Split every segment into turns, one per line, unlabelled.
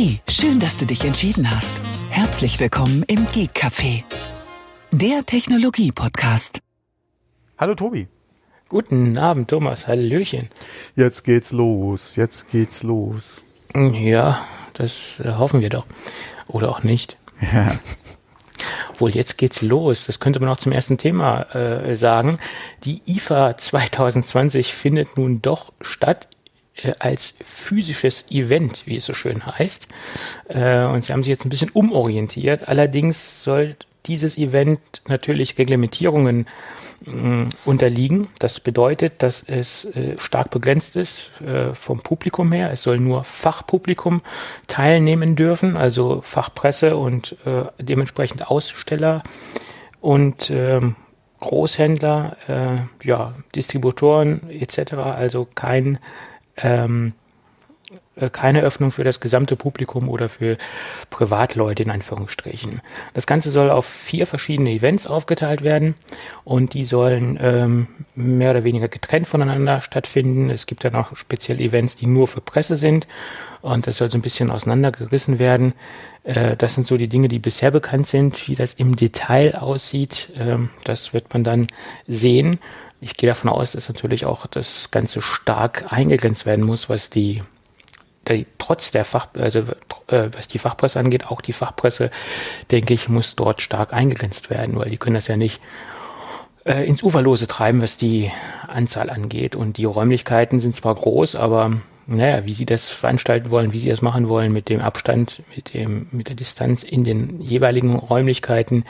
Hey, schön, dass du dich entschieden hast. Herzlich willkommen im Geek Café, der Technologie-Podcast.
Hallo Tobi.
Guten Abend, Thomas. Hallöchen.
Jetzt geht's los. Jetzt geht's los.
Ja, das äh, hoffen wir doch. Oder auch nicht.
Ja.
Obwohl, jetzt geht's los. Das könnte man auch zum ersten Thema äh, sagen. Die IFA 2020 findet nun doch statt äh, als physisches Event, wie es so schön heißt. Äh, und sie haben sich jetzt ein bisschen umorientiert. Allerdings soll dieses Event natürlich Reglementierungen mh, unterliegen. Das bedeutet, dass es äh, stark begrenzt ist äh, vom Publikum her. Es soll nur Fachpublikum teilnehmen dürfen, also Fachpresse und äh, dementsprechend Aussteller und ähm, Großhändler, äh, ja, Distributoren etc. Also kein ähm, äh, keine Öffnung für das gesamte Publikum oder für Privatleute in Anführungsstrichen. Das Ganze soll auf vier verschiedene Events aufgeteilt werden und die sollen ähm, mehr oder weniger getrennt voneinander stattfinden. Es gibt dann auch spezielle Events, die nur für Presse sind und das soll so ein bisschen auseinandergerissen werden. Äh, das sind so die Dinge, die bisher bekannt sind. Wie das im Detail aussieht, ähm, das wird man dann sehen. Ich gehe davon aus, dass natürlich auch das Ganze stark eingegrenzt werden muss, was die die, trotz der Fach, also äh, was die Fachpresse angeht, auch die Fachpresse, denke ich, muss dort stark eingegrenzt werden, weil die können das ja nicht äh, ins Uferlose treiben, was die Anzahl angeht. Und die Räumlichkeiten sind zwar groß, aber naja, wie sie das veranstalten wollen, wie sie das machen wollen mit dem Abstand, mit dem, mit der Distanz in den jeweiligen Räumlichkeiten,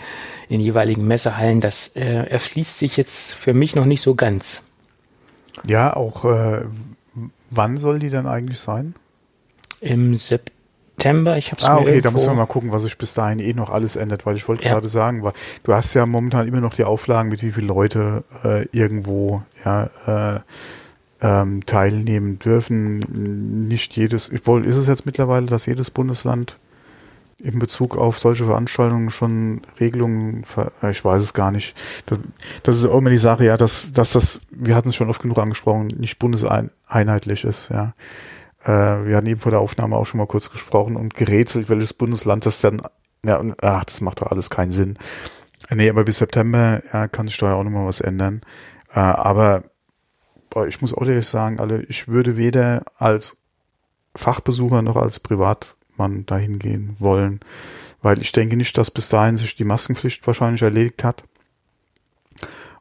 in den jeweiligen Messehallen, das äh, erschließt sich jetzt für mich noch nicht so ganz.
Ja, auch äh, wann soll die dann eigentlich sein?
im September. Ich habe
Ah, okay, da müssen wir mal gucken, was sich bis dahin eh noch alles ändert, weil ich wollte ja. gerade sagen, weil du hast ja momentan immer noch die Auflagen, mit wie viele Leute äh, irgendwo ja, äh, ähm, teilnehmen dürfen. Nicht jedes, wohl ist es jetzt mittlerweile, dass jedes Bundesland in Bezug auf solche Veranstaltungen schon Regelungen, ich weiß es gar nicht. Das, das ist auch immer die Sache, ja, dass, dass das, wir hatten es schon oft genug angesprochen, nicht bundeseinheitlich ist, ja. Äh, wir hatten eben vor der Aufnahme auch schon mal kurz gesprochen und gerätselt, welches Bundesland das dann, ja, und, ach, das macht doch alles keinen Sinn. Äh, nee, aber bis September ja, kann sich da ja auch nochmal was ändern. Äh, aber boah, ich muss auch ehrlich sagen, alle, ich würde weder als Fachbesucher noch als Privatmann dahin gehen wollen, weil ich denke nicht, dass bis dahin sich die Maskenpflicht wahrscheinlich erledigt hat.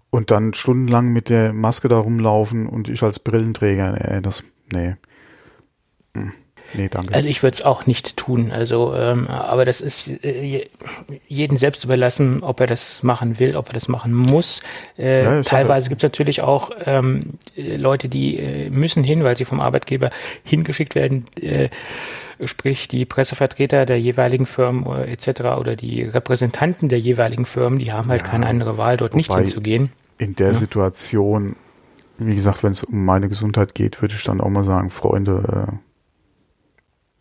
Und dann stundenlang mit der Maske da rumlaufen und ich als Brillenträger, ey, das, nee. Nee, danke.
Also ich würde es auch nicht tun. Also, ähm, aber das ist äh, jedem selbst überlassen, ob er das machen will, ob er das machen muss. Äh, ja, teilweise gibt es natürlich auch ähm, Leute, die äh, müssen hin, weil sie vom Arbeitgeber hingeschickt werden. Äh, sprich die Pressevertreter der jeweiligen Firmen äh, etc. oder die Repräsentanten der jeweiligen Firmen, die haben halt ja, keine andere Wahl, dort nicht hinzugehen.
In der ja. Situation, wie gesagt, wenn es um meine Gesundheit geht, würde ich dann auch mal sagen, Freunde, äh,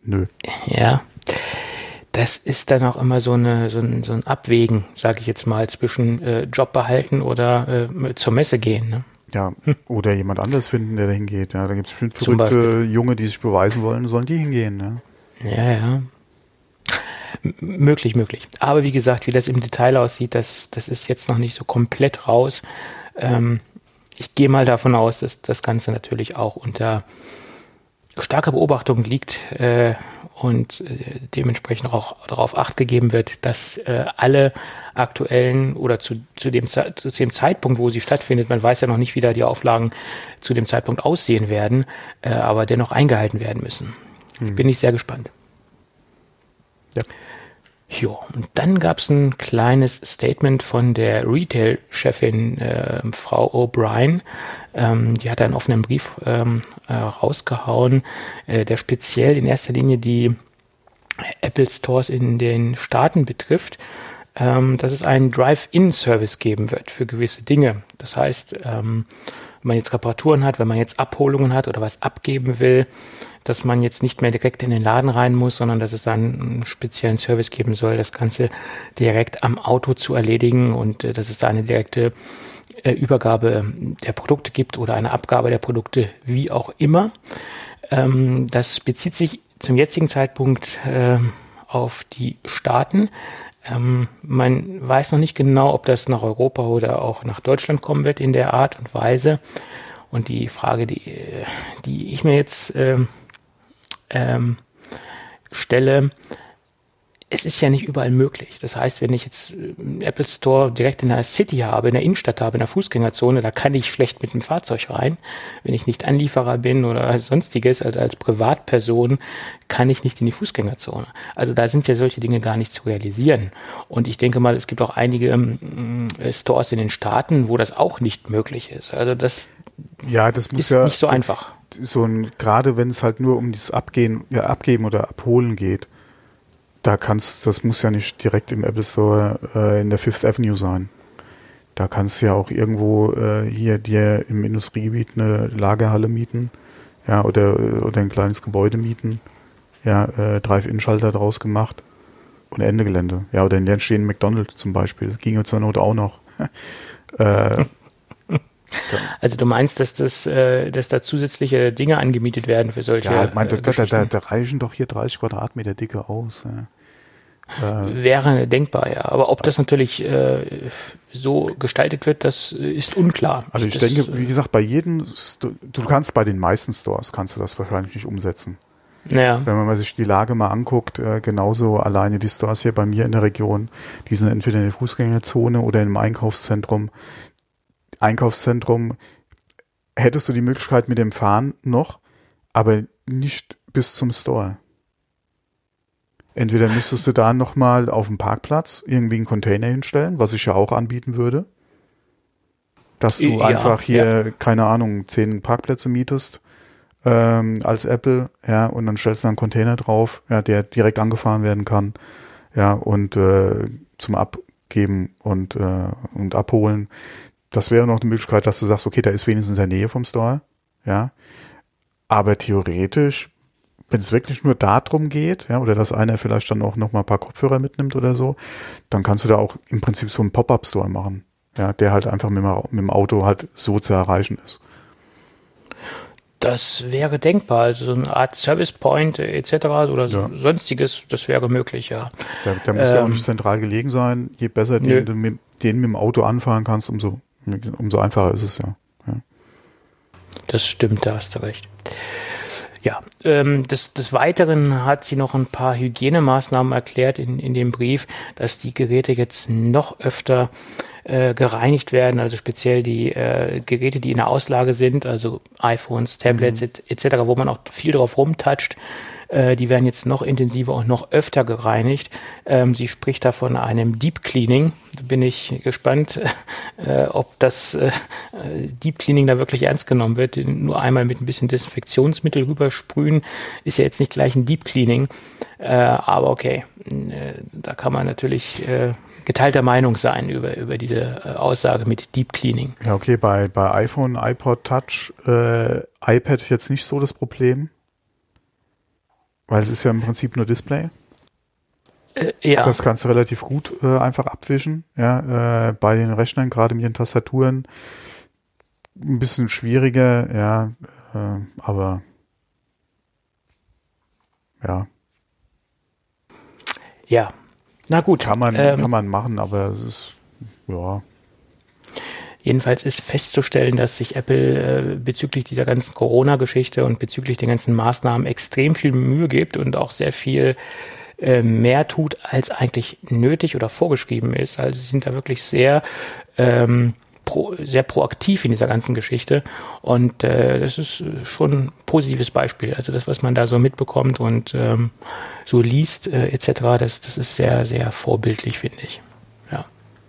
Nö.
Ja. Das ist dann auch immer so, eine, so, ein, so ein Abwägen, sage ich jetzt mal, zwischen äh, Job behalten oder äh, zur Messe gehen. Ne?
Ja, hm. oder jemand anderes finden, der da hingeht. Ja, da gibt es bestimmt verrückte Junge, die sich beweisen wollen, sollen die hingehen. Ne?
Ja, ja. M möglich, möglich. Aber wie gesagt, wie das im Detail aussieht, das, das ist jetzt noch nicht so komplett raus. Ähm, ich gehe mal davon aus, dass das Ganze natürlich auch unter starke Beobachtung liegt äh, und äh, dementsprechend auch darauf acht gegeben wird, dass äh, alle aktuellen oder zu, zu, dem, zu dem Zeitpunkt, wo sie stattfindet, man weiß ja noch nicht, wie da die Auflagen zu dem Zeitpunkt aussehen werden, äh, aber dennoch eingehalten werden müssen. Hm. Bin ich sehr gespannt. Ja. Jo, und dann gab es ein kleines Statement von der Retail-Chefin äh, Frau O'Brien. Ähm, die hat einen offenen Brief ähm, äh, rausgehauen, äh, der speziell in erster Linie die Apple Stores in den Staaten betrifft, ähm, dass es einen Drive-In-Service geben wird für gewisse Dinge. Das heißt, ähm, wenn man jetzt Reparaturen hat, wenn man jetzt Abholungen hat oder was abgeben will, dass man jetzt nicht mehr direkt in den Laden rein muss, sondern dass es dann einen speziellen Service geben soll, das Ganze direkt am Auto zu erledigen und äh, dass es da eine direkte äh, Übergabe der Produkte gibt oder eine Abgabe der Produkte, wie auch immer. Ähm, das bezieht sich zum jetzigen Zeitpunkt äh, auf die Staaten. Ähm, man weiß noch nicht genau, ob das nach Europa oder auch nach Deutschland kommen wird in der Art und Weise. Und die Frage, die, die ich mir jetzt ähm, ähm, stelle, es ist ja nicht überall möglich. Das heißt, wenn ich jetzt einen Apple Store direkt in der City habe, in der Innenstadt habe, in der Fußgängerzone, da kann ich schlecht mit dem Fahrzeug rein. Wenn ich nicht Anlieferer bin oder sonstiges, also als Privatperson, kann ich nicht in die Fußgängerzone. Also da sind ja solche Dinge gar nicht zu realisieren. Und ich denke mal, es gibt auch einige ähm, Stores in den Staaten, wo das auch nicht möglich ist. Also das,
ja, das muss
ist
ja
nicht so einfach.
So ein, gerade wenn es halt nur um dieses Abgehen, ja, Abgeben oder Abholen geht da kannst, das muss ja nicht direkt im Apple Store äh, in der Fifth Avenue sein. Da kannst du ja auch irgendwo äh, hier dir im Industriegebiet eine Lagerhalle mieten, ja, oder, oder ein kleines Gebäude mieten, ja, äh, Drive-In-Schalter draus gemacht und Ende Gelände. Ja, oder in der stehen McDonald's zum Beispiel. Das ging zur Not auch noch. äh,
also du meinst, dass das, äh, dass da zusätzliche Dinge angemietet werden für solche?
Ja, ich meine,
äh,
da, da, da, reichen doch hier 30 Quadratmeter dicke aus. Ja.
Äh, Wäre denkbar, ja. Aber ob das natürlich äh, so gestaltet wird, das ist unklar.
Also ich
das,
denke, wie gesagt, bei jedem, du kannst bei den meisten Stores, kannst du das wahrscheinlich nicht umsetzen.
Ja.
Wenn man sich die Lage mal anguckt, äh, genauso alleine die Stores hier bei mir in der Region, die sind entweder in der Fußgängerzone oder im Einkaufszentrum. Einkaufszentrum hättest du die Möglichkeit mit dem Fahren noch, aber nicht bis zum Store. Entweder müsstest du da nochmal auf dem Parkplatz irgendwie einen Container hinstellen, was ich ja auch anbieten würde. Dass du ja, einfach hier, ja. keine Ahnung, zehn Parkplätze mietest ähm, als Apple, ja, und dann stellst du einen Container drauf, ja, der direkt angefahren werden kann, ja, und äh, zum Abgeben und, äh, und Abholen. Das wäre noch eine Möglichkeit, dass du sagst, okay, da ist wenigstens in der Nähe vom Store, ja. Aber theoretisch wenn es wirklich nur darum geht, ja, oder dass einer vielleicht dann auch noch mal ein paar Kopfhörer mitnimmt oder so, dann kannst du da auch im Prinzip so einen Pop-up-Store machen, ja, der halt einfach mit, mit dem Auto halt so zu erreichen ist.
Das wäre denkbar, also so eine Art Service Point etc. oder ja. sonstiges, das wäre möglich, ja.
Der, der muss ähm, ja auch nicht ähm, zentral gelegen sein. Je besser den du mit, den mit dem Auto anfahren kannst, umso, umso einfacher ist es ja. ja.
Das stimmt, da hast du recht. Ja, ähm, des, des Weiteren hat sie noch ein paar Hygienemaßnahmen erklärt in, in dem Brief, dass die Geräte jetzt noch öfter äh, gereinigt werden, also speziell die äh, Geräte, die in der Auslage sind, also iPhones, Tablets mhm. etc., wo man auch viel drauf rumtatscht, äh, die werden jetzt noch intensiver und noch öfter gereinigt. Ähm, sie spricht da von einem Deep Cleaning. Da bin ich gespannt, äh, ob das äh, Deep Cleaning da wirklich ernst genommen wird. Nur einmal mit ein bisschen Desinfektionsmittel rübersprühen ist ja jetzt nicht gleich ein Deep Cleaning. Äh, aber okay, äh, da kann man natürlich äh, geteilter Meinung sein über, über diese äh, Aussage mit Deep Cleaning.
Ja, okay, bei, bei iPhone, iPod Touch, äh, iPad jetzt nicht so das Problem. Weil es ist ja im Prinzip nur Display.
Äh, ja.
Das kannst du relativ gut äh, einfach abwischen. Ja, äh, bei den Rechnern, gerade mit den Tastaturen, ein bisschen schwieriger, ja, äh, aber ja.
Ja, na gut.
Kann man, ähm, kann man machen, aber es ist, ja.
Jedenfalls ist festzustellen, dass sich Apple äh, bezüglich dieser ganzen Corona-Geschichte und bezüglich den ganzen Maßnahmen extrem viel Mühe gibt und auch sehr viel äh, mehr tut, als eigentlich nötig oder vorgeschrieben ist. Also sie sind da wirklich sehr ähm, pro, sehr proaktiv in dieser ganzen Geschichte und äh, das ist schon ein positives Beispiel. Also das, was man da so mitbekommt und ähm, so liest äh, etc., das, das ist sehr, sehr vorbildlich, finde ich. Ja.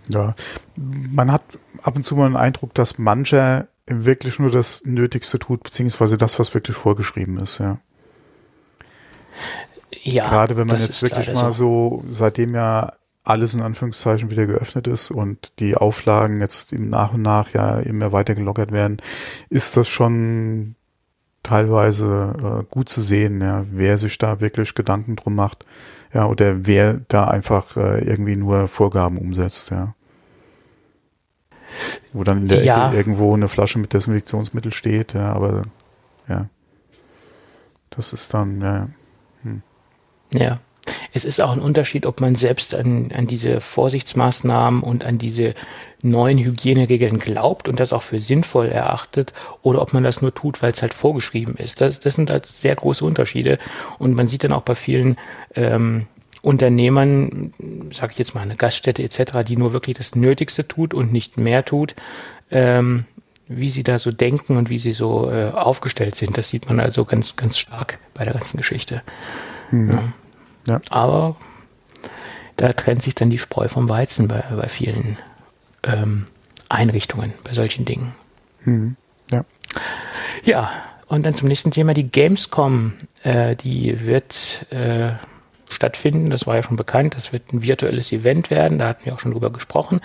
Ja, man hat ab und zu mal den Eindruck, dass mancher wirklich nur das Nötigste tut, beziehungsweise das, was wirklich vorgeschrieben ist, ja. Ja. Gerade wenn man jetzt wirklich mal so. so, seitdem ja alles in Anführungszeichen wieder geöffnet ist und die Auflagen jetzt nach und nach ja immer weiter gelockert werden, ist das schon teilweise äh, gut zu sehen, ja, wer sich da wirklich Gedanken drum macht, ja, oder wer da einfach äh, irgendwie nur Vorgaben umsetzt, ja. Wo dann in der ja. Ecke irgendwo eine Flasche mit Desinfektionsmittel steht, ja, aber ja. Das ist dann, ja.
Ja. Es ist auch ein Unterschied, ob man selbst an, an diese Vorsichtsmaßnahmen und an diese neuen Hygieneregeln glaubt und das auch für sinnvoll erachtet oder ob man das nur tut, weil es halt vorgeschrieben ist. Das, das sind halt sehr große Unterschiede und man sieht dann auch bei vielen ähm, Unternehmern, sage ich jetzt mal eine Gaststätte etc., die nur wirklich das Nötigste tut und nicht mehr tut, ähm, wie sie da so denken und wie sie so äh, aufgestellt sind. Das sieht man also ganz, ganz stark bei der ganzen Geschichte. Mhm. Ja. Ja. Aber da trennt sich dann die Spreu vom Weizen bei, bei vielen ähm, Einrichtungen, bei solchen Dingen. Mhm. Ja. Ja, und dann zum nächsten Thema, die Gamescom. Äh, die wird äh, stattfinden. Das war ja schon bekannt. Das wird ein virtuelles Event werden. Da hatten wir auch schon drüber gesprochen.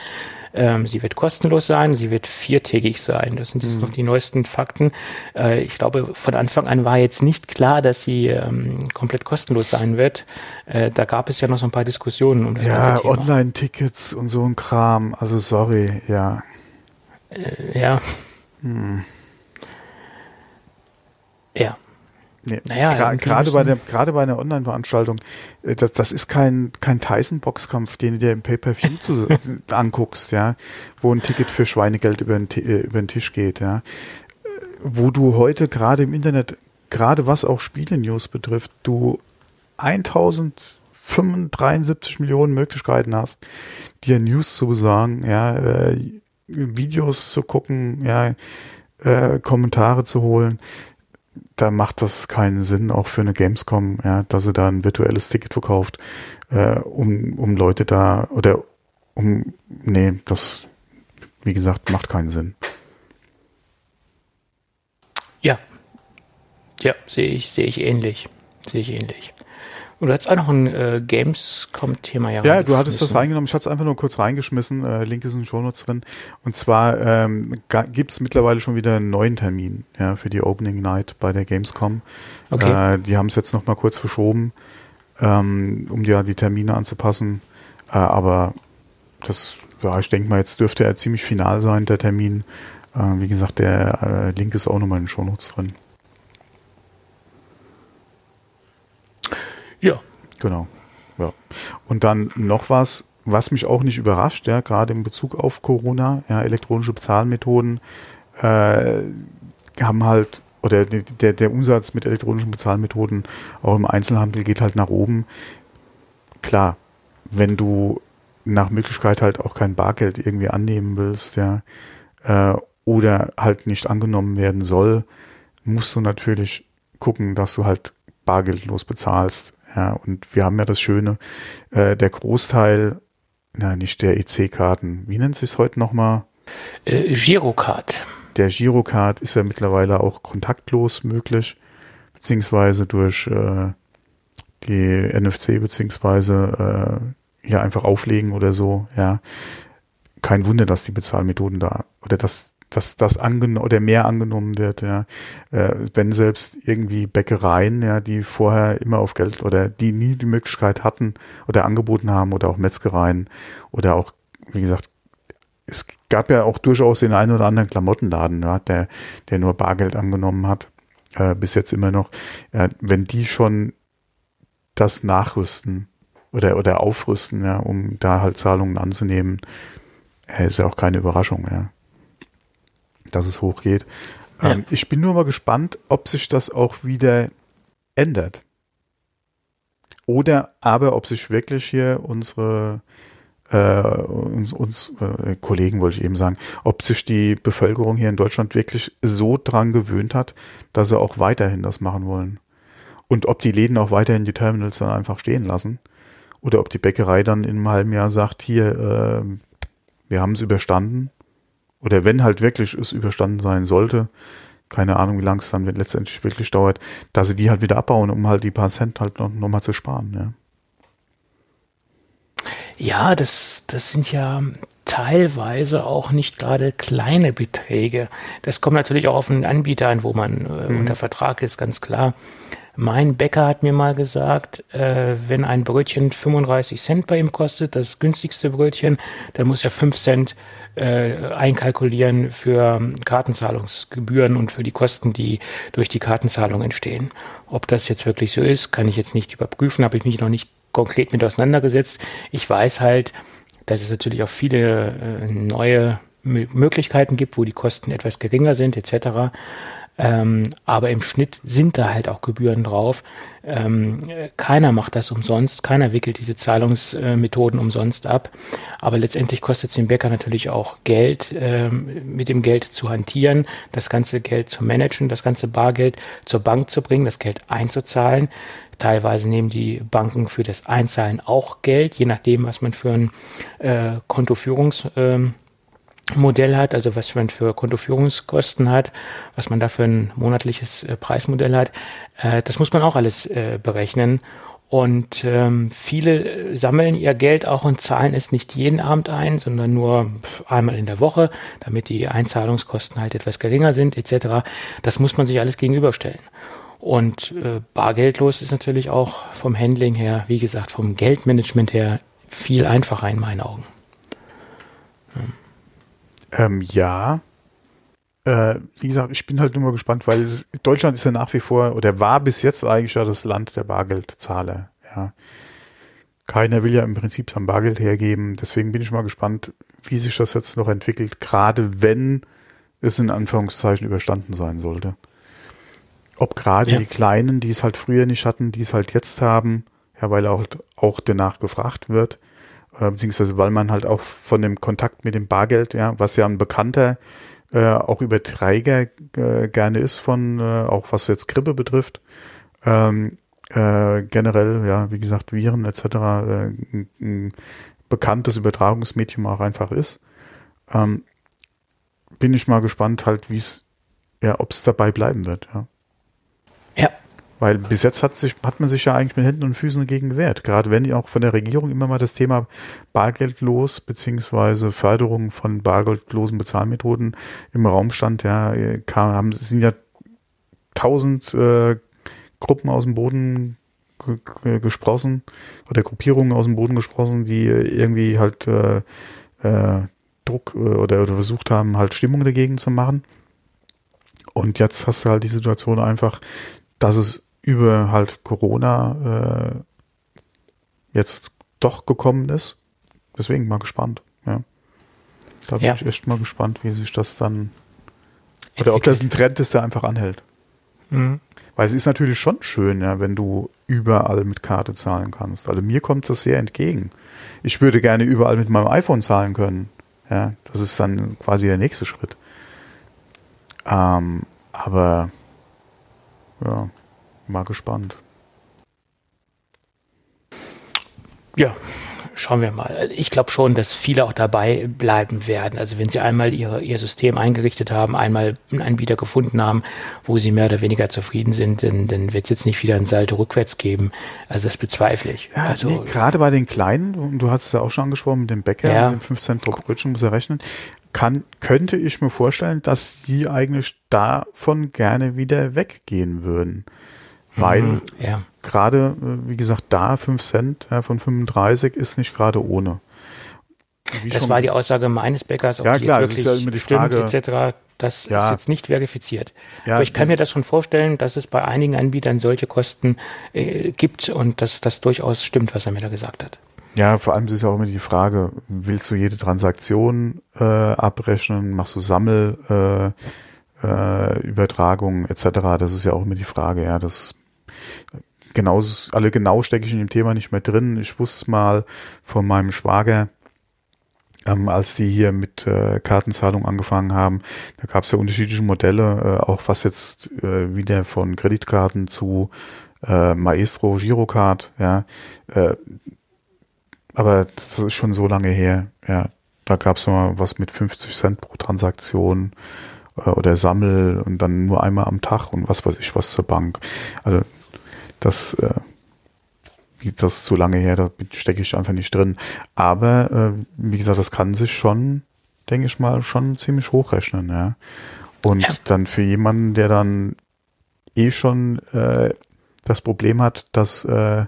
Ähm, sie wird kostenlos sein. Sie wird viertägig sein. Das sind jetzt mhm. noch die neuesten Fakten. Äh, ich glaube, von Anfang an war jetzt nicht klar, dass sie ähm, komplett kostenlos sein wird. Äh, da gab es ja noch so ein paar Diskussionen um
das ja, ganze Thema. Ja, Online-Tickets und so ein Kram. Also sorry, ja.
Äh, ja. Hm. Ja.
Nee. Naja, gerade bei der gerade bei einer Online-Veranstaltung, äh, das, das ist kein kein Tyson-Boxkampf, den du dir im Pay-per-View anguckst, ja, wo ein Ticket für Schweinegeld über den, äh, über den Tisch geht, ja, wo du heute gerade im Internet, gerade was auch Spiele-News betrifft, du 1073 Millionen Möglichkeiten hast, dir News zu besagen, ja, äh, Videos zu gucken, ja, äh, Kommentare zu holen da macht das keinen Sinn, auch für eine Gamescom, ja, dass sie da ein virtuelles Ticket verkauft, äh, um, um Leute da oder um, nee, das, wie gesagt, macht keinen Sinn.
Ja. Ja, sehe ich, sehe ich ähnlich. Sehe ich ähnlich. Und du hattest auch noch ein äh, Gamescom-Thema
ja Ja, du hattest das reingenommen. Ich hatte es einfach nur kurz reingeschmissen. Äh, Link ist in den Shownotes drin. Und zwar ähm, gibt es mittlerweile schon wieder einen neuen Termin ja, für die Opening Night bei der Gamescom. Okay. Äh, die haben es jetzt noch mal kurz verschoben, ähm, um ja die Termine anzupassen. Äh, aber das, ja, ich denke mal, jetzt dürfte er ziemlich final sein, der Termin. Äh, wie gesagt, der äh, Link ist auch nochmal in den Shownotes drin.
Ja.
Genau. Ja. Und dann noch was, was mich auch nicht überrascht, ja, gerade in Bezug auf Corona, ja, elektronische Bezahlmethoden äh, haben halt, oder der, der Umsatz mit elektronischen Bezahlmethoden auch im Einzelhandel geht halt nach oben. Klar, wenn du nach Möglichkeit halt auch kein Bargeld irgendwie annehmen willst, ja, äh, oder halt nicht angenommen werden soll, musst du natürlich gucken, dass du halt bargeldlos bezahlst. Ja, und wir haben ja das Schöne, äh, der Großteil, na, nicht der EC-Karten, wie nennt sich es heute nochmal?
Äh, Girocard.
Der Girocard ist ja mittlerweile auch kontaktlos möglich, beziehungsweise durch äh, die NFC, beziehungsweise äh, hier einfach auflegen oder so, ja. Kein Wunder, dass die Bezahlmethoden da oder dass dass das angenommen oder mehr angenommen wird, ja. Äh, wenn selbst irgendwie Bäckereien, ja, die vorher immer auf Geld oder die nie die Möglichkeit hatten oder angeboten haben oder auch Metzgereien oder auch, wie gesagt, es gab ja auch durchaus den einen oder anderen Klamottenladen, ja, der, der nur Bargeld angenommen hat, äh, bis jetzt immer noch. Ja, wenn die schon das nachrüsten oder, oder aufrüsten, ja, um da halt Zahlungen anzunehmen, ja, ist ja auch keine Überraschung, ja dass es hochgeht. Ja. Ähm, ich bin nur mal gespannt, ob sich das auch wieder ändert. Oder aber ob sich wirklich hier unsere äh, uns, uns äh, Kollegen wollte ich eben sagen, ob sich die Bevölkerung hier in Deutschland wirklich so dran gewöhnt hat, dass sie auch weiterhin das machen wollen. Und ob die Läden auch weiterhin die Terminals dann einfach stehen lassen. Oder ob die Bäckerei dann in einem halben Jahr sagt, hier, äh, wir haben es überstanden, oder wenn halt wirklich es überstanden sein sollte, keine Ahnung, wie lange es dann letztendlich wirklich dauert, dass sie die halt wieder abbauen, um halt die paar Cent halt noch, noch mal zu sparen, ja.
Ja, das, das sind ja teilweise auch nicht gerade kleine Beträge. Das kommt natürlich auch auf einen Anbieter an, wo man äh, mhm. unter Vertrag ist, ganz klar. Mein Bäcker hat mir mal gesagt, äh, wenn ein Brötchen 35 Cent bei ihm kostet, das günstigste Brötchen, dann muss er 5 Cent äh, einkalkulieren für Kartenzahlungsgebühren und für die Kosten, die durch die Kartenzahlung entstehen. Ob das jetzt wirklich so ist, kann ich jetzt nicht überprüfen, habe ich mich noch nicht konkret mit auseinandergesetzt. Ich weiß halt, dass es natürlich auch viele äh, neue Möglichkeiten gibt, wo die Kosten etwas geringer sind, etc. Ähm, aber im Schnitt sind da halt auch Gebühren drauf. Ähm, keiner macht das umsonst, keiner wickelt diese Zahlungsmethoden umsonst ab. Aber letztendlich kostet es den Bäcker natürlich auch Geld, ähm, mit dem Geld zu hantieren, das ganze Geld zu managen, das ganze Bargeld zur Bank zu bringen, das Geld einzuzahlen. Teilweise nehmen die Banken für das Einzahlen auch Geld, je nachdem, was man für ein äh, Kontoführungs ähm, Modell hat, also was man für Kontoführungskosten hat, was man da für ein monatliches äh, Preismodell hat. Äh, das muss man auch alles äh, berechnen. Und ähm, viele äh, sammeln ihr Geld auch und zahlen es nicht jeden Abend ein, sondern nur einmal in der Woche, damit die Einzahlungskosten halt etwas geringer sind, etc. Das muss man sich alles gegenüberstellen. Und äh, bargeldlos ist natürlich auch vom Handling her, wie gesagt, vom Geldmanagement her viel einfacher in meinen Augen.
Ja. Ähm, ja. Äh, wie gesagt, ich bin halt nur mal gespannt, weil es, Deutschland ist ja nach wie vor oder war bis jetzt eigentlich ja das Land der Bargeldzahler. Ja. Keiner will ja im Prinzip sein Bargeld hergeben. Deswegen bin ich mal gespannt, wie sich das jetzt noch entwickelt, gerade wenn es in Anführungszeichen überstanden sein sollte. Ob gerade ja. die Kleinen, die es halt früher nicht hatten, die es halt jetzt haben, ja, weil auch, auch danach gefragt wird, äh, beziehungsweise weil man halt auch von dem Kontakt mit dem Bargeld, ja, was ja ein bekannter äh, auch Überträger äh, gerne ist von, äh, auch was jetzt Grippe betrifft, ähm, äh, generell, ja, wie gesagt, Viren etc. Äh, ein, ein bekanntes Übertragungsmedium auch einfach ist. Ähm, bin ich mal gespannt halt, wie es, ja, ob es dabei bleiben wird, ja. Weil bis jetzt hat, sich, hat man sich ja eigentlich mit Händen und Füßen dagegen gewehrt. Gerade wenn auch von der Regierung immer mal das Thema bargeldlos beziehungsweise Förderung von bargeldlosen Bezahlmethoden im Raum stand, ja, kam, haben, sind ja tausend äh, Gruppen aus dem Boden gesprossen oder Gruppierungen aus dem Boden gesprossen, die irgendwie halt äh, äh, Druck äh, oder, oder versucht haben, halt Stimmung dagegen zu machen. Und jetzt hast du halt die Situation einfach, dass es über halt Corona äh, jetzt doch gekommen ist. Deswegen mal gespannt. Ja. Da bin ja. ich echt mal gespannt, wie sich das dann oder ob das ein Trend ist, der einfach anhält. Mhm. Weil es ist natürlich schon schön, ja, wenn du überall mit Karte zahlen kannst. Also mir kommt das sehr entgegen. Ich würde gerne überall mit meinem iPhone zahlen können. Ja, das ist dann quasi der nächste Schritt. Ähm, aber ja, Mal gespannt.
Ja, schauen wir mal. Ich glaube schon, dass viele auch dabei bleiben werden. Also wenn sie einmal ihre, ihr System eingerichtet haben, einmal einen Anbieter gefunden haben, wo sie mehr oder weniger zufrieden sind, dann, dann wird es jetzt nicht wieder ein Salto rückwärts geben. Also das bezweifle ich.
Ja,
also,
nee, gerade bei den Kleinen, du hast es ja auch schon angesprochen, mit dem Bäcker, ja. mit dem 15 pro Brötchen muss er rechnen, kann, könnte ich mir vorstellen, dass die eigentlich davon gerne wieder weggehen würden weil mhm, ja. gerade, äh, wie gesagt, da 5 Cent ja, von 35 ist nicht gerade ohne.
Wie das war die Aussage meines Bäckers,
ob ja, klar, das ist ja immer die Frage,
stimmt, etc. Das ja. ist jetzt nicht verifiziert. Ja, Aber ich kann mir das schon vorstellen, dass es bei einigen Anbietern solche Kosten äh, gibt und dass das durchaus stimmt, was er mir da gesagt hat.
Ja, vor allem ist ja auch immer die Frage, willst du jede Transaktion äh, abrechnen, machst du Sammelübertragungen äh, äh, Übertragungen etc. Das ist ja auch immer die Frage, ja, das genauso, alle genau stecke ich in dem Thema nicht mehr drin. Ich wusste mal von meinem Schwager, ähm, als die hier mit äh, Kartenzahlung angefangen haben, da gab es ja unterschiedliche Modelle, äh, auch was jetzt äh, wieder von Kreditkarten zu äh, Maestro Girocard, ja. Äh, aber das ist schon so lange her, ja. Da gab es mal was mit 50 Cent pro Transaktion äh, oder Sammel und dann nur einmal am Tag und was weiß ich was zur Bank. Also das, äh, das ist zu lange her, da stecke ich einfach nicht drin. Aber äh, wie gesagt, das kann sich schon, denke ich mal, schon ziemlich hochrechnen, ja. Und ja. dann für jemanden, der dann eh schon äh, das Problem hat, dass, äh,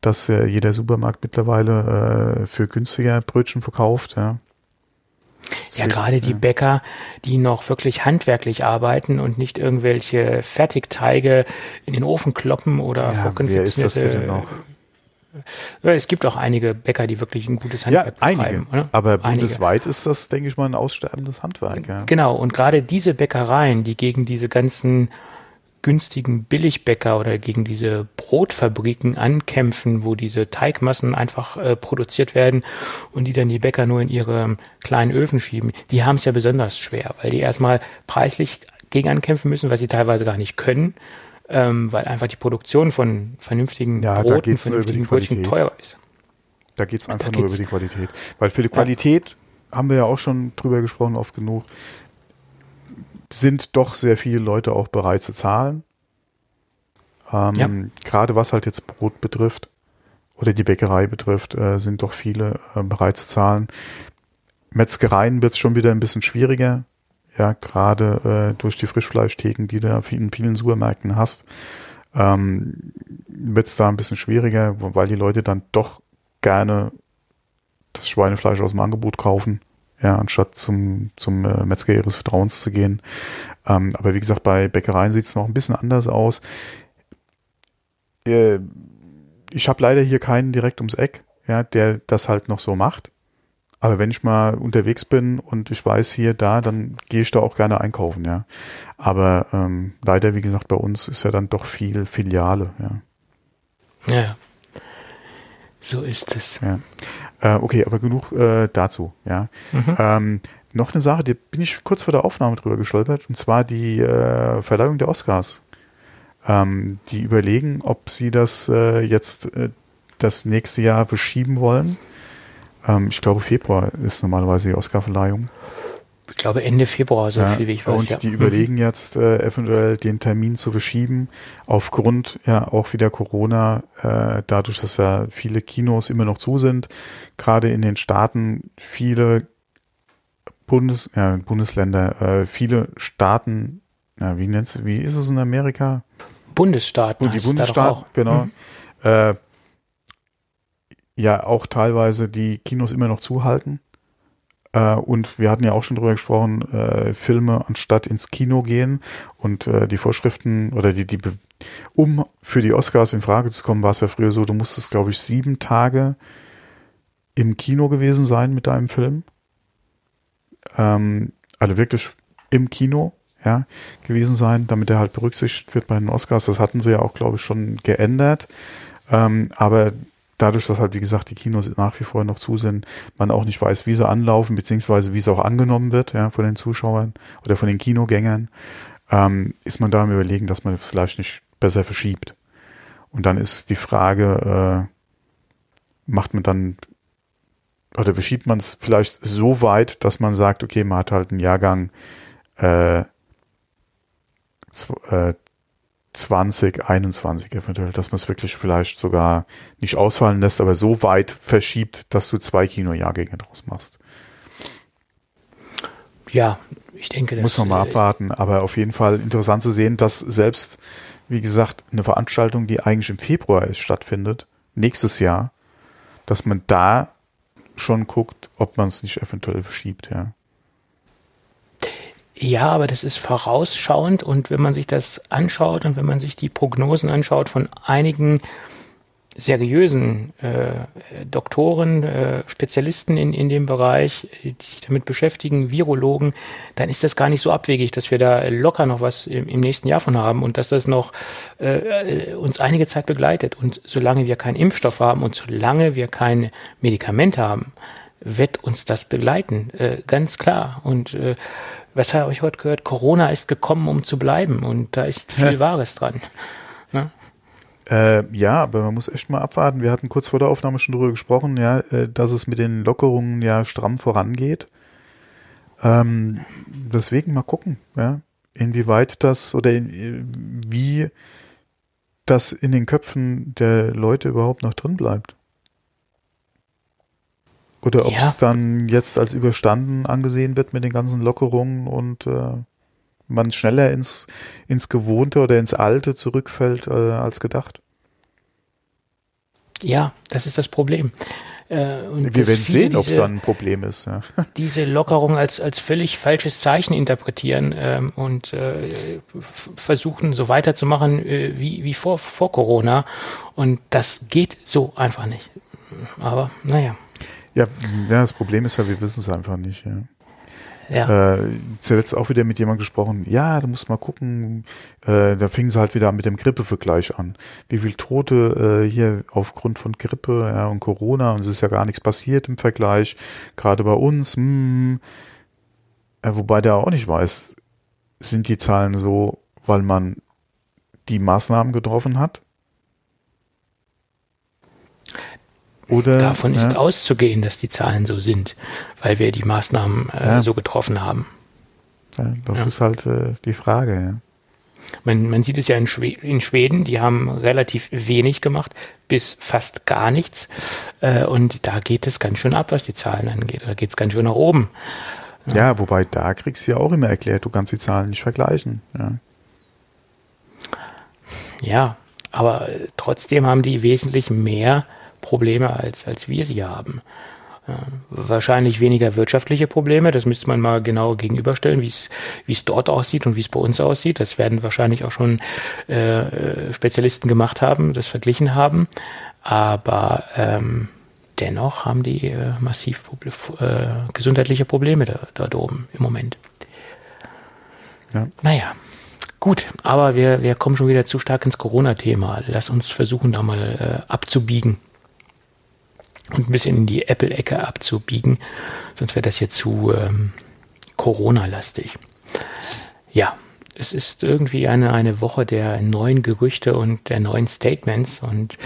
dass äh, jeder Supermarkt mittlerweile äh, für günstiger Brötchen verkauft. Ja.
Ja, gerade die Bäcker, die noch wirklich handwerklich arbeiten und nicht irgendwelche Fertigteige in den Ofen kloppen oder
ja, wer ist das bitte noch?
Es gibt auch einige Bäcker, die wirklich ein gutes Handwerk
ja, einige. Oder? Aber einige. bundesweit ist das, denke ich mal, ein aussterbendes Handwerk. Ja.
Genau, und gerade diese Bäckereien, die gegen diese ganzen günstigen Billigbäcker oder gegen diese Brotfabriken ankämpfen, wo diese Teigmassen einfach äh, produziert werden und die dann die Bäcker nur in ihre kleinen Öfen schieben, die haben es ja besonders schwer, weil die erstmal preislich gegen ankämpfen müssen, was sie teilweise gar nicht können, ähm, weil einfach die Produktion von vernünftigen
ja, Broten, vernünftigen Brötchen teuer ist. Da geht es einfach da nur über die Qualität. Weil für die Qualität ja. haben wir ja auch schon drüber gesprochen, oft genug sind doch sehr viele Leute auch bereit zu zahlen. Ähm, ja. Gerade was halt jetzt Brot betrifft oder die Bäckerei betrifft, äh, sind doch viele äh, bereit zu zahlen. Metzgereien wird es schon wieder ein bisschen schwieriger. Ja, gerade äh, durch die Frischfleischtheken, die du in vielen Supermärkten hast, ähm, wird es da ein bisschen schwieriger, weil die Leute dann doch gerne das Schweinefleisch aus dem Angebot kaufen ja, anstatt zum, zum äh, Metzger ihres Vertrauens zu gehen. Ähm, aber wie gesagt, bei Bäckereien sieht es noch ein bisschen anders aus. Äh, ich habe leider hier keinen direkt ums Eck, ja, der das halt noch so macht. Aber wenn ich mal unterwegs bin und ich weiß hier, da, dann gehe ich da auch gerne einkaufen, ja. Aber ähm, leider, wie gesagt, bei uns ist ja dann doch viel Filiale,
ja. Ja. So ist es.
Ja. Äh, okay, aber genug äh, dazu, ja. Mhm. Ähm, noch eine Sache, die bin ich kurz vor der Aufnahme drüber gestolpert, und zwar die äh, Verleihung der Oscars. Ähm, die überlegen, ob sie das äh, jetzt äh, das nächste Jahr verschieben wollen. Ähm, ich glaube, Februar ist normalerweise die Oscarverleihung
ich glaube Ende Februar, so ja, viel wie ich weiß.
Und ja. die überlegen mhm. jetzt äh, eventuell den Termin zu verschieben, aufgrund ja auch wieder Corona, äh, dadurch, dass ja viele Kinos immer noch zu sind, gerade in den Staaten viele Bundes, ja, Bundesländer, äh, viele Staaten, ja, wie nennt's, wie ist es in Amerika?
Bundesstaaten.
Und die Bundesstaaten, genau. Mhm. Äh, ja, auch teilweise die Kinos immer noch zuhalten äh, und wir hatten ja auch schon drüber gesprochen, äh, Filme anstatt ins Kino gehen und äh, die Vorschriften oder die, die, um für die Oscars in Frage zu kommen, war es ja früher so, du musstest, glaube ich, sieben Tage im Kino gewesen sein mit deinem Film. Ähm, also wirklich im Kino, ja, gewesen sein, damit er halt berücksichtigt wird bei den Oscars. Das hatten sie ja auch, glaube ich, schon geändert. Ähm, aber dadurch, dass halt, wie gesagt, die Kinos nach wie vor noch zu sind, man auch nicht weiß, wie sie anlaufen, beziehungsweise wie es auch angenommen wird, ja, von den Zuschauern oder von den Kinogängern, ähm, ist man da im Überlegen, dass man vielleicht nicht besser verschiebt. Und dann ist die Frage, äh, macht man dann oder verschiebt man es vielleicht so weit, dass man sagt, okay, man hat halt einen Jahrgang äh, äh 2021 eventuell, dass man es wirklich vielleicht sogar nicht ausfallen lässt, aber so weit verschiebt, dass du zwei Kinojahrgänge draus machst.
Ja, ich denke,
das muss man mal äh, abwarten, aber auf jeden Fall interessant zu sehen, dass selbst, wie gesagt, eine Veranstaltung, die eigentlich im Februar ist, stattfindet, nächstes Jahr, dass man da schon guckt, ob man es nicht eventuell verschiebt, ja.
Ja, aber das ist vorausschauend und wenn man sich das anschaut und wenn man sich die Prognosen anschaut von einigen seriösen äh, Doktoren, äh, Spezialisten in, in dem Bereich, die sich damit beschäftigen, Virologen, dann ist das gar nicht so abwegig, dass wir da locker noch was im, im nächsten Jahr von haben und dass das noch äh, uns einige Zeit begleitet. Und solange wir keinen Impfstoff haben und solange wir kein Medikament haben, wird uns das begleiten, äh, ganz klar. Und äh, was habe ich heute gehört? Corona ist gekommen, um zu bleiben und da ist viel ja. Wahres dran.
Ja? Äh, ja, aber man muss echt mal abwarten. Wir hatten kurz vor der Aufnahme schon darüber gesprochen, ja, äh, dass es mit den Lockerungen ja stramm vorangeht. Ähm, deswegen mal gucken, ja, inwieweit das oder in, wie das in den Köpfen der Leute überhaupt noch drin bleibt. Oder ob es ja. dann jetzt als überstanden angesehen wird mit den ganzen Lockerungen und äh, man schneller ins, ins Gewohnte oder ins Alte zurückfällt äh, als gedacht.
Ja, das ist das Problem.
Äh, Wir werden sehen, ob es ein Problem ist. Ja.
Diese Lockerung als, als völlig falsches Zeichen interpretieren ähm, und äh, versuchen, so weiterzumachen äh, wie, wie vor, vor Corona. Und das geht so einfach nicht. Aber naja.
Ja, ja, das Problem ist ja, wir wissen es einfach nicht. Ja. Ja. Äh, zuletzt auch wieder mit jemandem gesprochen, ja, da muss mal gucken, äh, da fingen sie halt wieder mit dem Grippevergleich an. Wie viel Tote äh, hier aufgrund von Grippe ja, und Corona und es ist ja gar nichts passiert im Vergleich, gerade bei uns, hm, äh, wobei der auch nicht weiß, sind die Zahlen so, weil man die Maßnahmen getroffen hat?
Oder, Davon ja. ist auszugehen, dass die Zahlen so sind, weil wir die Maßnahmen äh, ja. so getroffen haben.
Ja, das ist halt äh, die Frage. Ja.
Man, man sieht es ja in, Schwe in, Schweden, die haben relativ wenig gemacht, bis fast gar nichts. Äh, und da geht es ganz schön ab, was die Zahlen angeht. Da geht es ganz schön nach oben.
Ja, wobei da kriegst du ja auch immer erklärt, du kannst die Zahlen nicht vergleichen. Ja,
ja aber trotzdem haben die wesentlich mehr Probleme, als, als wir sie haben. Ja, wahrscheinlich weniger wirtschaftliche Probleme, das müsste man mal genau gegenüberstellen, wie es dort aussieht und wie es bei uns aussieht. Das werden wahrscheinlich auch schon äh, Spezialisten gemacht haben, das verglichen haben. Aber ähm, dennoch haben die äh, massiv äh, gesundheitliche Probleme da, dort oben im Moment. Ja. Naja, gut, aber wir, wir kommen schon wieder zu stark ins Corona-Thema. Lass uns versuchen, da mal äh, abzubiegen und ein bisschen in die Apple-Ecke abzubiegen. Sonst wäre das hier zu ähm, Corona-lastig. Ja, es ist irgendwie eine, eine Woche der neuen Gerüchte und der neuen Statements und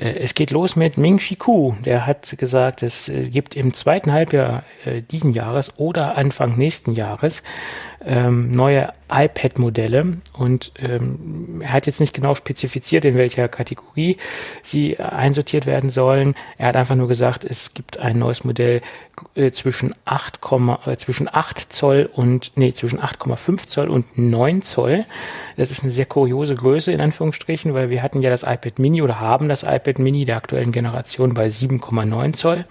äh, es geht los mit Ming Chi Ku. Der hat gesagt, es äh, gibt im zweiten Halbjahr äh, diesen Jahres oder Anfang nächsten Jahres ähm, neue iPad-Modelle und ähm, er hat jetzt nicht genau spezifiziert, in welcher Kategorie sie einsortiert werden sollen. Er hat einfach nur gesagt, es gibt ein neues Modell äh, zwischen 8, äh, zwischen 8 Zoll und nee, zwischen 8,5 Zoll und 9 Zoll. Das ist eine sehr kuriose Größe in Anführungsstrichen, weil wir hatten ja das iPad Mini oder haben das iPad Mini der aktuellen Generation bei 7,9 Zoll.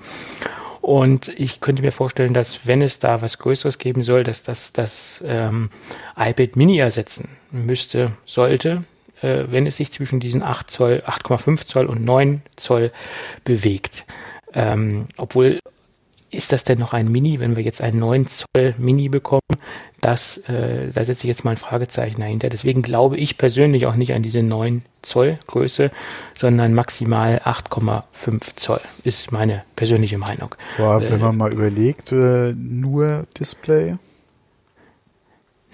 Und ich könnte mir vorstellen, dass wenn es da was Größeres geben soll, dass das das ähm, iPad Mini ersetzen müsste, sollte, äh, wenn es sich zwischen diesen 8 Zoll, 8,5 Zoll und 9 Zoll bewegt. Ähm, obwohl ist das denn noch ein Mini, wenn wir jetzt einen 9 Zoll Mini bekommen? Das, äh, da setze ich jetzt mal ein Fragezeichen dahinter. Deswegen glaube ich persönlich auch nicht an diese 9 Zoll Größe, sondern maximal 8,5 Zoll ist meine persönliche Meinung.
Boah, wenn äh, man mal überlegt, äh, nur Display.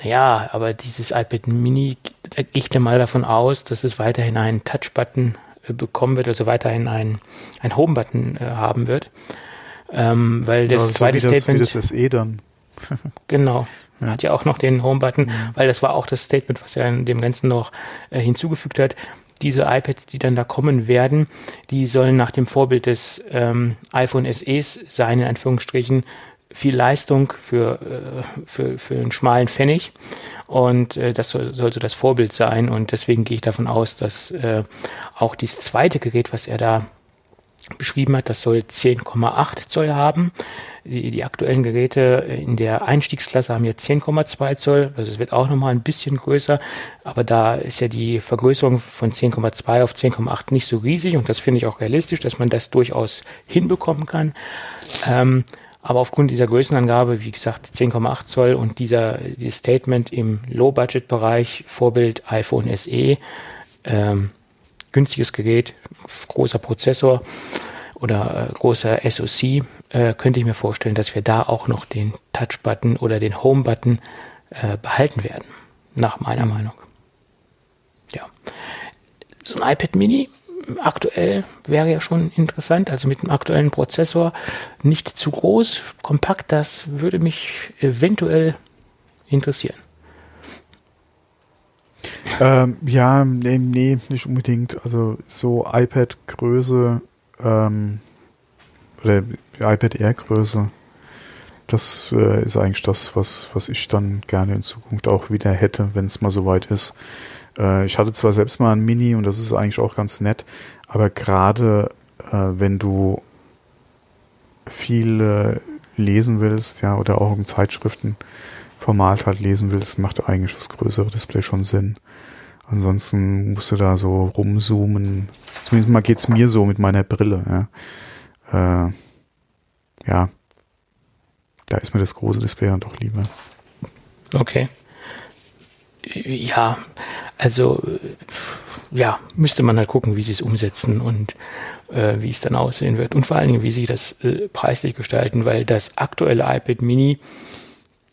Naja, aber dieses iPad Mini, da gehe ich mal davon aus, dass es weiterhin einen Touch-Button äh, bekommen wird, also weiterhin einen, einen Home-Button äh, haben wird. Ähm, weil das ja, zweite so wie Statement.
Das, wie das SE dann.
genau. Ja. Hat ja auch noch den Home-Button, mhm. weil das war auch das Statement, was er in dem Ganzen noch äh, hinzugefügt hat. Diese iPads, die dann da kommen werden, die sollen nach dem Vorbild des ähm, iPhone SEs sein, in Anführungsstrichen, viel Leistung für, äh, für, für einen schmalen Pfennig. Und äh, das soll, soll so das Vorbild sein. Und deswegen gehe ich davon aus, dass äh, auch dieses zweite Gerät, was er da beschrieben hat, das soll 10,8 Zoll haben. Die, die, aktuellen Geräte in der Einstiegsklasse haben jetzt 10,2 Zoll, also es wird auch nochmal ein bisschen größer, aber da ist ja die Vergrößerung von 10,2 auf 10,8 nicht so riesig und das finde ich auch realistisch, dass man das durchaus hinbekommen kann. Ähm, aber aufgrund dieser Größenangabe, wie gesagt, 10,8 Zoll und dieser dieses Statement im Low-Budget-Bereich, Vorbild iPhone SE, ähm, günstiges Gerät, großer Prozessor oder äh, großer SoC, äh, könnte ich mir vorstellen, dass wir da auch noch den Touch-Button oder den Home-Button äh, behalten werden, nach meiner mhm. Meinung. Ja. So ein iPad Mini aktuell wäre ja schon interessant, also mit dem aktuellen Prozessor nicht zu groß, kompakt, das würde mich eventuell interessieren.
Ähm, ja, nee, nee, nicht unbedingt. Also so iPad-Größe ähm, oder iPad Air-Größe. das äh, ist eigentlich das, was, was ich dann gerne in Zukunft auch wieder hätte, wenn es mal soweit ist. Äh, ich hatte zwar selbst mal ein Mini und das ist eigentlich auch ganz nett, aber gerade äh, wenn du viel lesen willst, ja, oder auch im Zeitschriftenformat halt lesen willst, macht eigentlich das größere Display schon Sinn. Ansonsten musst du da so rumzoomen. Zumindest mal geht's mir so mit meiner Brille. Ja, äh, ja. da ist mir das große Display dann doch lieber.
Okay. Ja, also ja, müsste man halt gucken, wie sie es umsetzen und äh, wie es dann aussehen wird und vor allen Dingen, wie sie das äh, preislich gestalten, weil das aktuelle iPad Mini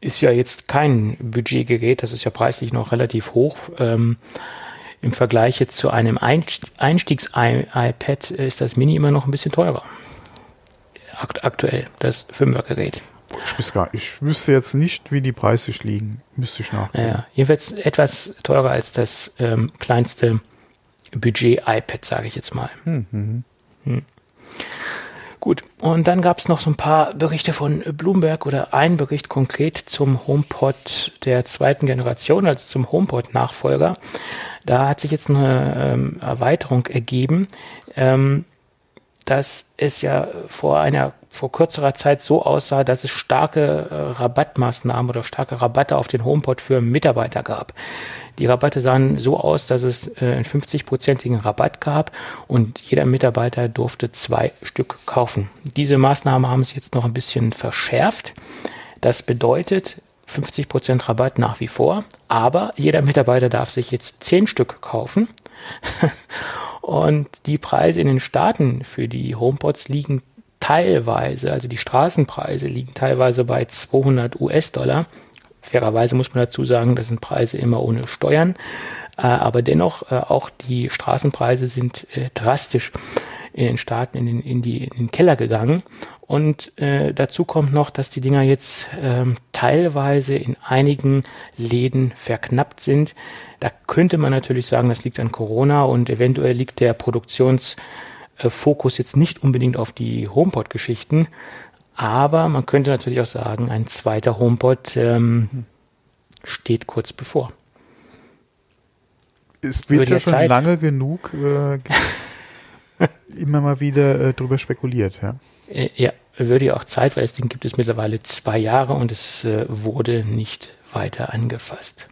ist ja jetzt kein Budgetgerät, das ist ja preislich noch relativ hoch. Ähm, Im Vergleich jetzt zu einem Einstiegs-iPad ist das Mini immer noch ein bisschen teurer. Akt aktuell, das 5er-Gerät.
Ich, ich wüsste jetzt nicht, wie die Preise liegen. Müsste ich nachgucken.
Ja, jedenfalls etwas teurer als das ähm, kleinste Budget-iPad, sage ich jetzt mal. Hm, hm, hm. Gut, und dann gab es noch so ein paar Berichte von Bloomberg oder ein Bericht konkret zum HomePod der zweiten Generation, also zum HomePod-Nachfolger. Da hat sich jetzt eine ähm, Erweiterung ergeben, ähm, dass es ja vor einer vor kürzerer Zeit so aussah, dass es starke äh, Rabattmaßnahmen oder starke Rabatte auf den HomePod für Mitarbeiter gab. Die Rabatte sahen so aus, dass es äh, einen 50-prozentigen Rabatt gab und jeder Mitarbeiter durfte zwei Stück kaufen. Diese Maßnahme haben sie jetzt noch ein bisschen verschärft. Das bedeutet 50 Prozent Rabatt nach wie vor, aber jeder Mitarbeiter darf sich jetzt zehn Stück kaufen. und die Preise in den Staaten für die HomePods liegen teilweise, also die Straßenpreise liegen teilweise bei 200 US-Dollar. Fairerweise muss man dazu sagen, das sind Preise immer ohne Steuern, äh, aber dennoch äh, auch die Straßenpreise sind äh, drastisch in den Staaten in den, in die, in den Keller gegangen. Und äh, dazu kommt noch, dass die Dinger jetzt ähm, teilweise in einigen Läden verknappt sind. Da könnte man natürlich sagen, das liegt an Corona und eventuell liegt der Produktions Fokus jetzt nicht unbedingt auf die HomePod-Geschichten, aber man könnte natürlich auch sagen, ein zweiter HomePod ähm, steht kurz bevor.
Es wird ja schon Zeit. lange genug äh, immer mal wieder äh, drüber spekuliert, ja.
Äh, ja, würde ja auch Zeit, weil das Ding gibt es mittlerweile zwei Jahre und es äh, wurde nicht weiter angefasst.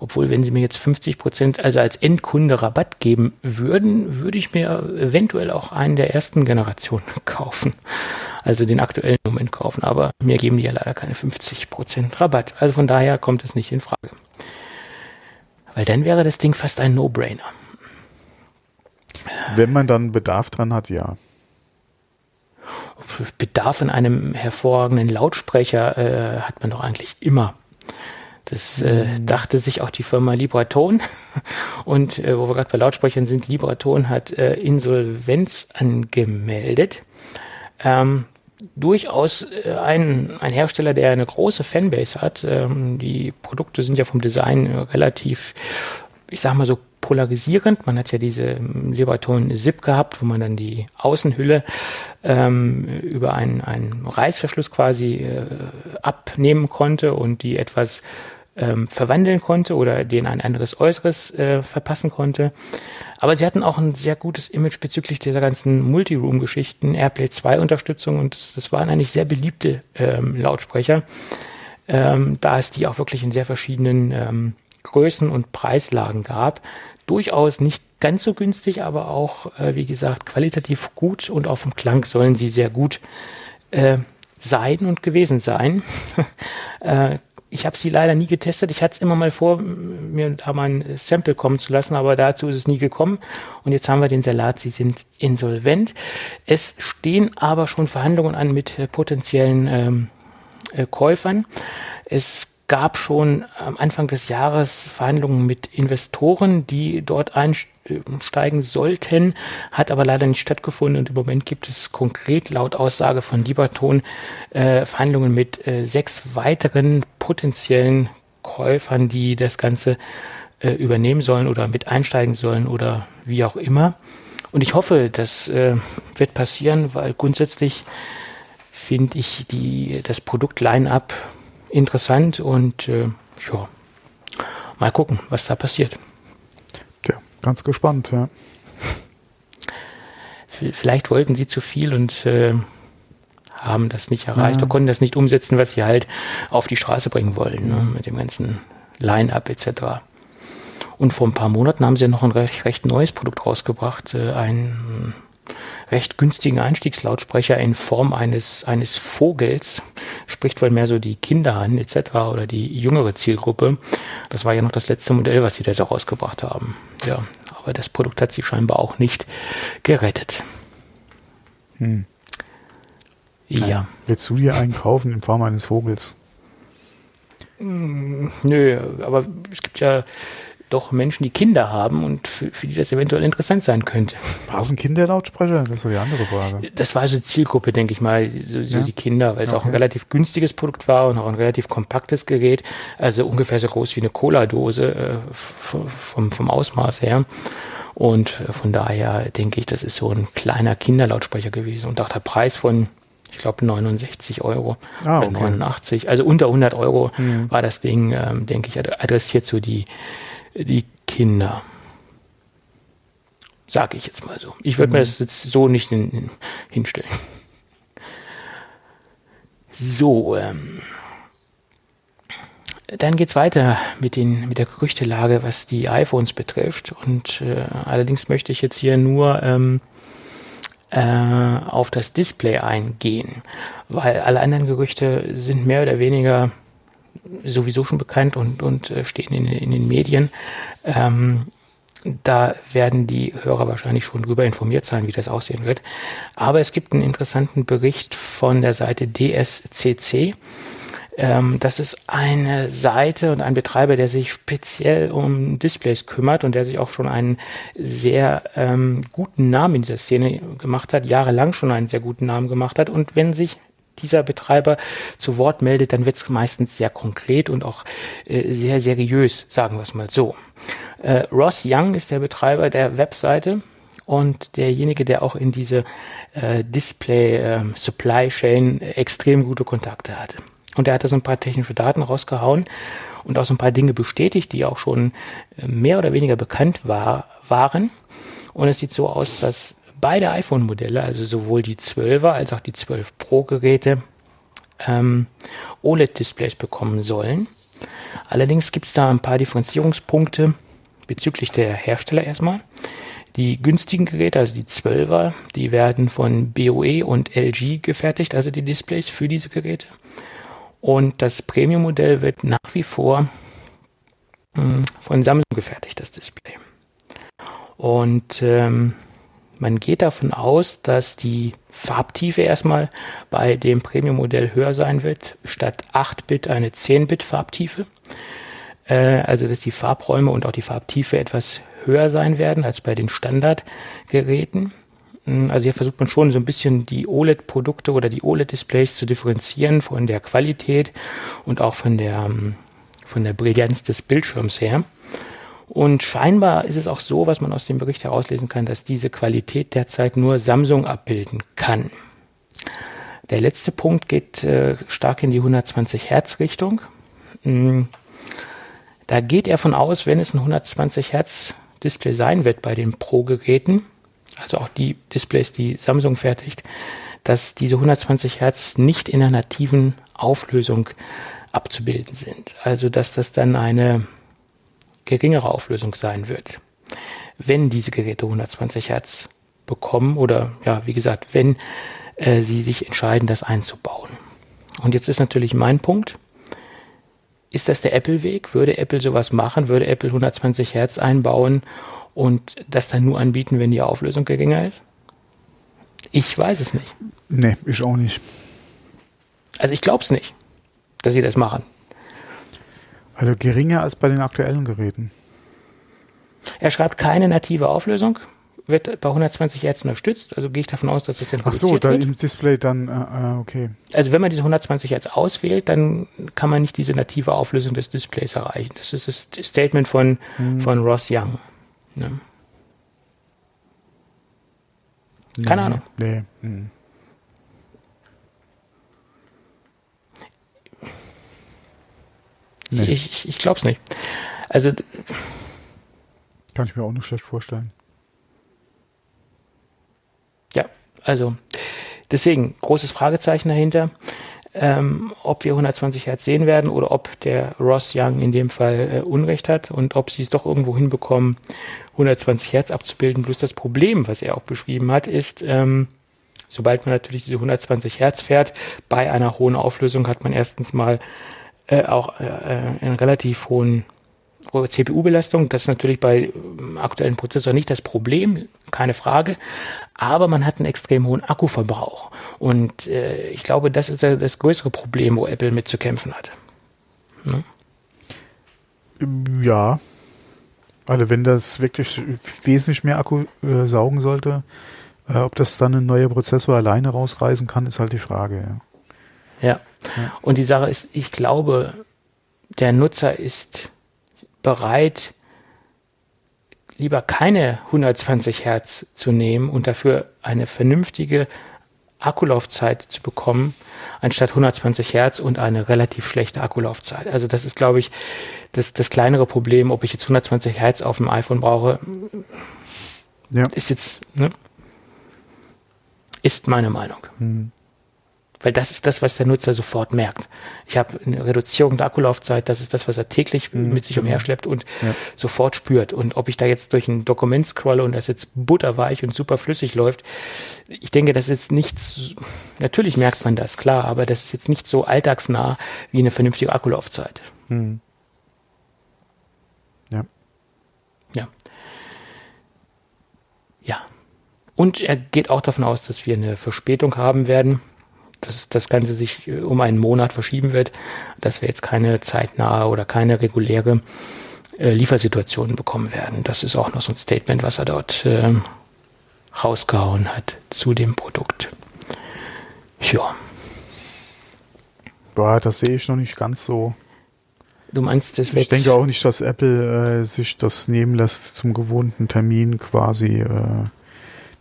Obwohl, wenn sie mir jetzt 50 Prozent, also als Endkunde Rabatt geben würden, würde ich mir eventuell auch einen der ersten Generationen kaufen. Also den aktuellen Moment kaufen. Aber mir geben die ja leider keine 50 Prozent Rabatt. Also von daher kommt es nicht in Frage. Weil dann wäre das Ding fast ein No-Brainer.
Wenn man dann Bedarf dran hat, ja.
Bedarf in einem hervorragenden Lautsprecher äh, hat man doch eigentlich immer. Das äh, mhm. dachte sich auch die Firma Libraton. Und äh, wo wir gerade bei Lautsprechern sind, Libraton hat äh, Insolvenz angemeldet. Ähm, durchaus äh, ein, ein Hersteller, der eine große Fanbase hat. Ähm, die Produkte sind ja vom Design relativ, ich sag mal so, polarisierend. Man hat ja diese ähm, Libraton Zip gehabt, wo man dann die Außenhülle ähm, über einen, einen Reißverschluss quasi äh, abnehmen konnte und die etwas ähm, verwandeln konnte oder denen ein anderes Äußeres äh, verpassen konnte. Aber sie hatten auch ein sehr gutes Image bezüglich dieser ganzen Multiroom-Geschichten, Airplay 2 Unterstützung und das, das waren eigentlich sehr beliebte ähm, Lautsprecher, ähm, da es die auch wirklich in sehr verschiedenen ähm, Größen und Preislagen gab. Durchaus nicht ganz so günstig, aber auch, äh, wie gesagt, qualitativ gut und auf dem Klang sollen sie sehr gut äh, sein und gewesen sein. äh, ich habe sie leider nie getestet. Ich hatte es immer mal vor, mir da mal ein Sample kommen zu lassen, aber dazu ist es nie gekommen. Und jetzt haben wir den Salat, sie sind insolvent. Es stehen aber schon Verhandlungen an mit äh, potenziellen ähm, äh, Käufern. Es gab schon am Anfang des Jahres Verhandlungen mit Investoren, die dort einsteigen sollten, hat aber leider nicht stattgefunden und im Moment gibt es konkret laut Aussage von Lieberton äh, Verhandlungen mit äh, sechs weiteren potenziellen Käufern, die das Ganze äh, übernehmen sollen oder mit einsteigen sollen oder wie auch immer. Und ich hoffe, das äh, wird passieren, weil grundsätzlich finde ich die, das Produkt-Line-Up interessant und äh, ja, mal gucken, was da passiert.
Ja, ganz gespannt, ja.
Vielleicht wollten sie zu viel und äh, haben das nicht erreicht ja. oder konnten das nicht umsetzen, was sie halt auf die Straße bringen wollen, ne, mit dem ganzen Line-Up etc. Und vor ein paar Monaten haben sie noch ein recht, recht neues Produkt rausgebracht, äh, ein recht günstigen Einstiegslautsprecher in Form eines, eines Vogels, spricht wohl mehr so die Kinder an etc. oder die jüngere Zielgruppe. Das war ja noch das letzte Modell, was sie da so rausgebracht haben. Ja, aber das Produkt hat sie scheinbar auch nicht gerettet.
Hm. Ja. ja. Willst du dir einen kaufen in Form eines Vogels?
Hm, nö, aber es gibt ja doch Menschen, die Kinder haben und für, für die das eventuell interessant sein könnte.
War es ein Kinderlautsprecher? Das war die andere Frage.
Das war so Zielgruppe, denke ich mal, so, so ja. die Kinder, weil es okay. auch ein relativ günstiges Produkt war und auch ein relativ kompaktes Gerät, also ungefähr so groß wie eine Cola-Dose äh, vom, vom Ausmaß her. Und äh, von daher denke ich, das ist so ein kleiner Kinderlautsprecher gewesen und auch der Preis von ich glaube 69 Euro ah, okay. oder 89, also unter 100 Euro mhm. war das Ding, ähm, denke ich, adressiert so die die Kinder. Sag ich jetzt mal so. Ich würde mhm. mir das jetzt so nicht hin, hinstellen. So, ähm, dann geht's weiter mit, den, mit der Gerüchtelage, was die iPhones betrifft. Und äh, allerdings möchte ich jetzt hier nur ähm, äh, auf das Display eingehen, weil alle anderen Gerüchte sind mehr oder weniger sowieso schon bekannt und, und äh, stehen in, in den Medien. Ähm, da werden die Hörer wahrscheinlich schon drüber informiert sein, wie das aussehen wird. Aber es gibt einen interessanten Bericht von der Seite DSCC. Ähm, das ist eine Seite und ein Betreiber, der sich speziell um Displays kümmert und der sich auch schon einen sehr ähm, guten Namen in dieser Szene gemacht hat, jahrelang schon einen sehr guten Namen gemacht hat. Und wenn sich dieser Betreiber zu Wort meldet, dann wird es meistens sehr konkret und auch äh, sehr seriös, sagen wir es mal so. Äh, Ross Young ist der Betreiber der Webseite und derjenige, der auch in diese äh, Display äh, Supply Chain extrem gute Kontakte hat. Und er hat da so ein paar technische Daten rausgehauen und auch so ein paar Dinge bestätigt, die auch schon äh, mehr oder weniger bekannt war, waren. Und es sieht so aus, dass beide iPhone-Modelle, also sowohl die 12er als auch die 12 Pro-Geräte, ähm, OLED-Displays bekommen sollen. Allerdings gibt es da ein paar Differenzierungspunkte bezüglich der Hersteller erstmal. Die günstigen Geräte, also die 12er, die werden von BOE und LG gefertigt, also die Displays für diese Geräte. Und das Premium-Modell wird nach wie vor hm, von Samsung gefertigt, das Display. Und ähm, man geht davon aus, dass die Farbtiefe erstmal bei dem Premium-Modell höher sein wird, statt 8-Bit eine 10-Bit Farbtiefe. Äh, also dass die Farbräume und auch die Farbtiefe etwas höher sein werden als bei den Standardgeräten. Hm, also hier versucht man schon so ein bisschen die OLED-Produkte oder die OLED-Displays zu differenzieren von der Qualität und auch von der, hm, von der Brillanz des Bildschirms her. Und scheinbar ist es auch so, was man aus dem Bericht herauslesen kann, dass diese Qualität derzeit nur Samsung abbilden kann. Der letzte Punkt geht äh, stark in die 120 Hertz Richtung. Mm, da geht er von aus, wenn es ein 120 Hertz Display sein wird bei den Pro-Geräten, also auch die Displays, die Samsung fertigt, dass diese 120 Hertz nicht in einer nativen Auflösung abzubilden sind. Also dass das dann eine geringere Auflösung sein wird, wenn diese Geräte 120 Hertz bekommen oder ja, wie gesagt, wenn äh, sie sich entscheiden, das einzubauen. Und jetzt ist natürlich mein Punkt. Ist das der Apple-Weg? Würde Apple sowas machen? Würde Apple 120 Hertz einbauen und das dann nur anbieten, wenn die Auflösung geringer ist? Ich weiß es nicht.
Nee, ich auch nicht.
Also ich glaube es nicht, dass sie das machen.
Also geringer als bei den aktuellen Geräten.
Er schreibt keine native Auflösung, wird bei 120 Hertz unterstützt. Also gehe ich davon aus, dass das
dann Ach so, da im Display dann, äh, äh okay.
Also wenn man diese 120 Hertz auswählt, dann kann man nicht diese native Auflösung des Displays erreichen. Das ist das Statement von, hm. von Ross Young. Ne? Keine nee, Ahnung. Nee. Hm. Nee. Ich, ich, ich glaube es nicht. Also
kann ich mir auch nicht schlecht vorstellen.
Ja, also deswegen großes Fragezeichen dahinter, ähm, ob wir 120 Hertz sehen werden oder ob der Ross Young in dem Fall äh, Unrecht hat und ob sie es doch irgendwo hinbekommen, 120 Hertz abzubilden. Bloß das Problem, was er auch beschrieben hat, ist, ähm, sobald man natürlich diese 120 Hertz fährt, bei einer hohen Auflösung hat man erstens mal äh, auch äh, einen relativ hohen CPU-Belastung. Das ist natürlich bei ähm, aktuellen Prozessoren nicht das Problem, keine Frage. Aber man hat einen extrem hohen Akkuverbrauch. Und äh, ich glaube, das ist das größere Problem, wo Apple mit zu kämpfen hat.
Ne? Ja. Also wenn das wirklich wesentlich mehr Akku äh, saugen sollte, äh, ob das dann ein neuer Prozessor alleine rausreißen kann, ist halt die Frage.
Ja. ja. Ja. Und die Sache ist, ich glaube, der Nutzer ist bereit, lieber keine 120 Hertz zu nehmen und dafür eine vernünftige Akkulaufzeit zu bekommen, anstatt 120 Hertz und eine relativ schlechte Akkulaufzeit. Also das ist, glaube ich, das, das kleinere Problem, ob ich jetzt 120 Hertz auf dem iPhone brauche, ja. ist jetzt, ne? ist meine Meinung. Hm. Weil das ist das, was der Nutzer sofort merkt. Ich habe eine Reduzierung der Akkulaufzeit, das ist das, was er täglich mhm. mit sich umherschleppt und ja. sofort spürt. Und ob ich da jetzt durch ein Dokument scrolle und das jetzt butterweich und super flüssig läuft, ich denke, das ist jetzt nichts, natürlich merkt man das, klar, aber das ist jetzt nicht so alltagsnah wie eine vernünftige Akkulaufzeit. Mhm.
Ja.
Ja. Ja. Und er geht auch davon aus, dass wir eine Verspätung haben werden dass das Ganze sich äh, um einen Monat verschieben wird, dass wir jetzt keine zeitnahe oder keine reguläre äh, Liefersituation bekommen werden. Das ist auch noch so ein Statement, was er dort äh, rausgehauen hat zu dem Produkt. Ja.
Boah, das sehe ich noch nicht ganz so.
Du meinst, das
wird. Ich denke auch nicht, dass Apple äh, sich das nehmen lässt, zum gewohnten Termin quasi äh,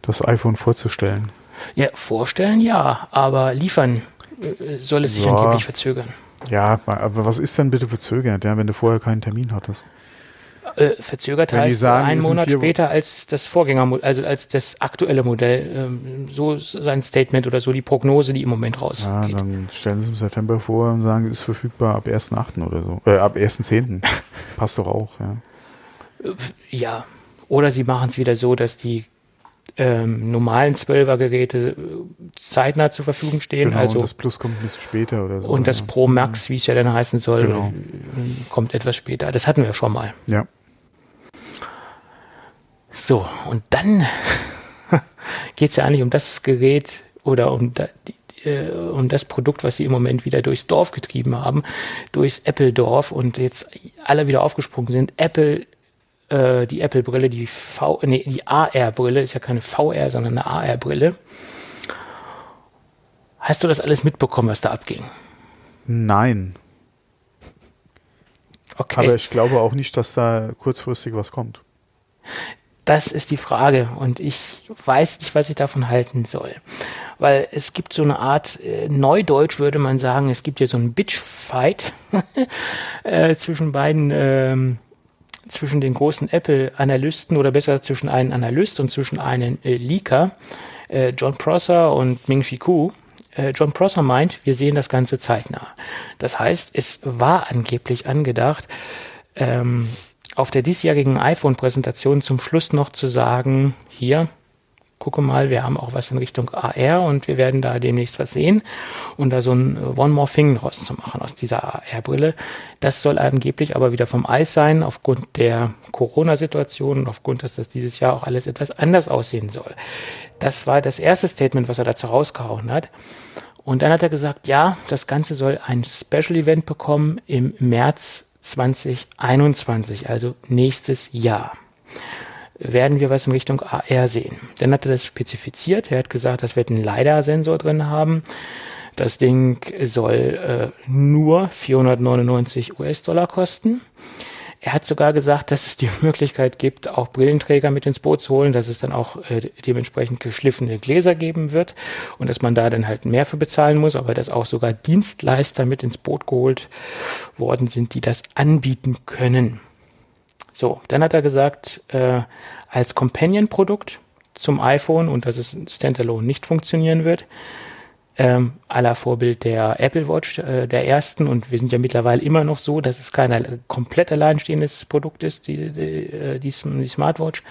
das iPhone vorzustellen.
Ja, vorstellen ja, aber liefern äh, soll es sich ja. angeblich verzögern.
Ja, aber was ist denn bitte verzögert, ja, wenn du vorher keinen Termin hattest?
Äh, verzögert heißt sagen, einen Monat später als das Vorgängermodell, also als das aktuelle Modell. Ähm, so sein Statement oder so die Prognose, die im Moment rausgeht. Ja,
dann stellen sie es im September vor und sagen, es ist verfügbar ab 1.8. oder so. Äh, ab 1.10. Passt doch auch, ja.
Äh, ja. Oder sie machen es wieder so, dass die ähm, normalen 12er Geräte äh, zeitnah zur Verfügung stehen.
Genau,
also,
und das Plus kommt ein bisschen später oder so.
Und das Pro Max, wie es ja dann heißen soll, genau. kommt etwas später. Das hatten wir schon mal.
Ja.
So, und dann geht es ja eigentlich um das Gerät oder um, da, äh, um das Produkt, was sie im Moment wieder durchs Dorf getrieben haben, durchs Apple-Dorf und jetzt alle wieder aufgesprungen sind. Apple äh, die Apple-Brille, die V, nee, die AR-Brille, ist ja keine VR, sondern eine AR-Brille. Hast du das alles mitbekommen, was da abging?
Nein. Okay. Aber ich glaube auch nicht, dass da kurzfristig was kommt.
Das ist die Frage und ich weiß nicht, was ich davon halten soll. Weil es gibt so eine Art, äh, Neudeutsch würde man sagen, es gibt hier so einen Bitch-Fight äh, zwischen beiden ähm, zwischen den großen Apple-Analysten oder besser zwischen einem Analyst und zwischen einem äh, Leaker, äh, John Prosser und Ming-Chi Kuo. Äh, John Prosser meint, wir sehen das Ganze zeitnah. Das heißt, es war angeblich angedacht, ähm, auf der diesjährigen iPhone-Präsentation zum Schluss noch zu sagen, hier, gucke mal, wir haben auch was in Richtung AR und wir werden da demnächst was sehen und da so ein äh, One More Thing draus zu machen aus dieser AR-Brille. Das soll angeblich aber wieder vom Eis sein aufgrund der Corona-Situation und aufgrund, dass das dieses Jahr auch alles etwas anders aussehen soll. Das war das erste Statement, was er dazu rausgehauen hat. Und dann hat er gesagt, ja, das Ganze soll ein Special Event bekommen im März 2021, also nächstes Jahr werden wir was in Richtung AR sehen. Dann hat er das spezifiziert. Er hat gesagt, das wird einen LiDAR-Sensor drin haben. Das Ding soll äh, nur 499 US-Dollar kosten. Er hat sogar gesagt, dass es die Möglichkeit gibt, auch Brillenträger mit ins Boot zu holen, dass es dann auch äh, dementsprechend geschliffene Gläser geben wird und dass man da dann halt mehr für bezahlen muss, aber dass auch sogar Dienstleister mit ins Boot geholt worden sind, die das anbieten können. So, dann hat er gesagt, äh, als Companion-Produkt zum iPhone und dass es standalone nicht funktionieren wird, ähm, aller Vorbild der Apple Watch, äh, der ersten. Und wir sind ja mittlerweile immer noch so, dass es kein komplett alleinstehendes Produkt ist, die, die, äh, die, die Smartwatch.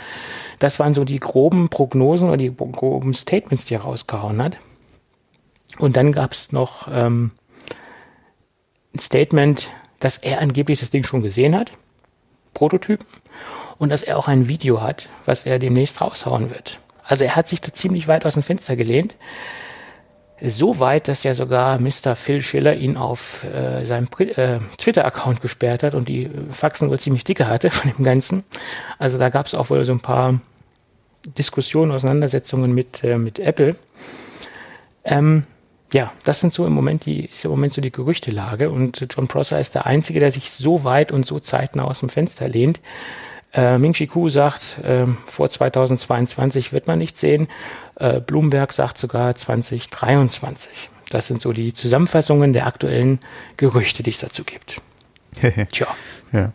Das waren so die groben Prognosen oder die groben Statements, die er rausgehauen hat. Und dann gab es noch ähm, ein Statement, dass er angeblich das Ding schon gesehen hat, Prototypen, und dass er auch ein Video hat, was er demnächst raushauen wird. Also er hat sich da ziemlich weit aus dem Fenster gelehnt so weit, dass ja sogar Mr. Phil Schiller ihn auf äh, seinem äh, Twitter-Account gesperrt hat und die Faxen wohl ziemlich dicke hatte von dem Ganzen. Also da gab es auch wohl so ein paar Diskussionen, Auseinandersetzungen mit, äh, mit Apple. Ähm, ja, das sind so im Moment die, ist im Moment so die Gerüchtelage und John Prosser ist der Einzige, der sich so weit und so zeitnah aus dem Fenster lehnt. Äh, Ming Chi Ku sagt, äh, vor 2022 wird man nicht sehen. Äh, Bloomberg sagt sogar 2023. Das sind so die Zusammenfassungen der aktuellen Gerüchte, die es dazu gibt. Tja. Ja.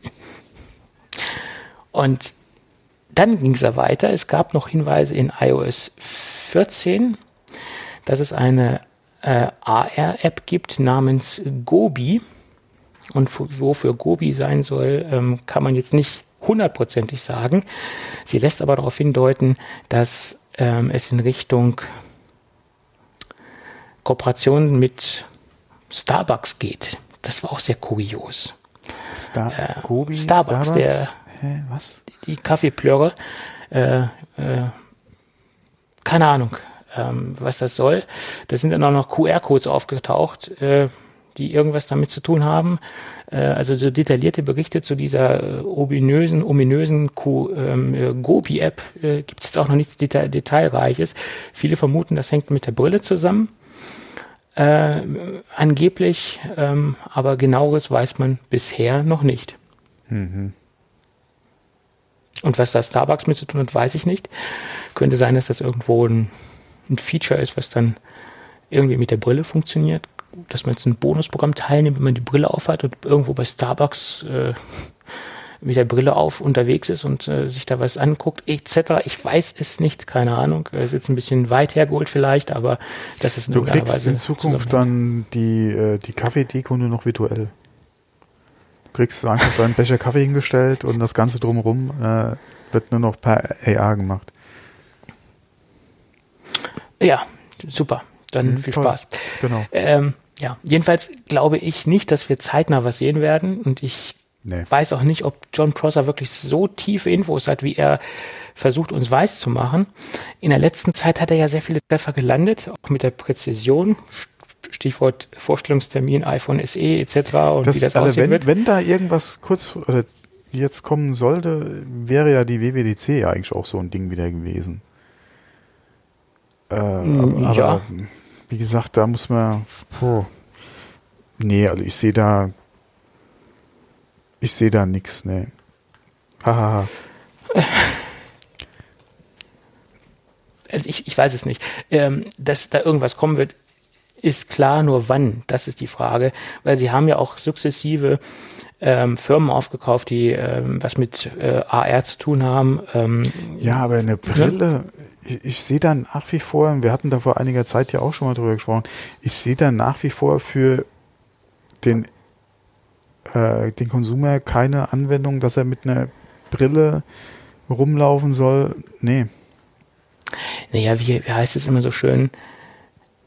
Und dann ging es ja weiter. Es gab noch Hinweise in iOS 14, dass es eine äh, AR-App gibt namens Gobi. Und wofür Gobi sein soll, ähm, kann man jetzt nicht hundertprozentig sagen. Sie lässt aber darauf hindeuten, dass ähm, es in Richtung Kooperation mit Starbucks geht. Das war auch sehr kurios.
Star äh, Gobi,
Starbucks, Starbucks, der Hä, was? die Kaffeeplöre. Äh, äh, keine Ahnung, ähm, was das soll. Da sind dann auch noch QR-Codes aufgetaucht, äh, die irgendwas damit zu tun haben. Äh, also so detaillierte Berichte zu dieser äh, ominösen, ominösen ähm, äh, Gobi-App äh, gibt es jetzt auch noch nichts Deta Detailreiches. Viele vermuten, das hängt mit der Brille zusammen. Äh, angeblich, ähm, aber genaueres weiß man bisher noch nicht. Mhm. Und was da Starbucks mit zu tun hat, weiß ich nicht. Könnte sein, dass das irgendwo ein, ein Feature ist, was dann irgendwie mit der Brille funktioniert dass man jetzt ein Bonusprogramm teilnimmt, wenn man die Brille aufhat und irgendwo bei Starbucks äh, mit der Brille auf unterwegs ist und äh, sich da was anguckt, etc. Ich weiß es nicht, keine Ahnung. Es ist jetzt ein bisschen weit hergeholt vielleicht, aber das ist
Du kriegst in Zukunft dann die, äh, die Kaffeedeko nur noch virtuell. Du kriegst einfach deinen Becher Kaffee hingestellt und das Ganze drumherum äh, wird nur noch per AR gemacht.
Ja, super. Dann mhm, viel toll. Spaß. Genau. Ähm, ja, jedenfalls glaube ich nicht, dass wir zeitnah was sehen werden und ich nee. weiß auch nicht, ob John Prosser wirklich so tiefe Infos hat, wie er versucht, uns weiß zu machen. In der letzten Zeit hat er ja sehr viele Treffer gelandet, auch mit der Präzision. Stichwort Vorstellungstermin, iPhone SE etc. und
das, wie das also aussehen wenn, wird. Wenn da irgendwas kurz jetzt kommen sollte, wäre ja die WWDC eigentlich auch so ein Ding wieder gewesen. Äh, aber, ja. wie gesagt, da muss man. Puh. Nee, also ich sehe da. Ich sehe da nichts, nee. Hahaha.
also ich, ich weiß es nicht. Ähm, dass da irgendwas kommen wird, ist klar, nur wann, das ist die Frage, weil sie haben ja auch sukzessive ähm, Firmen aufgekauft, die ähm, was mit äh, AR zu tun haben. Ähm,
ja, aber eine Brille, ich, ich sehe dann nach wie vor, wir hatten da vor einiger Zeit ja auch schon mal drüber gesprochen, ich sehe dann nach wie vor für den, äh, den Konsumer keine Anwendung, dass er mit einer Brille rumlaufen soll. Nee.
Naja, wie, wie heißt es immer so schön?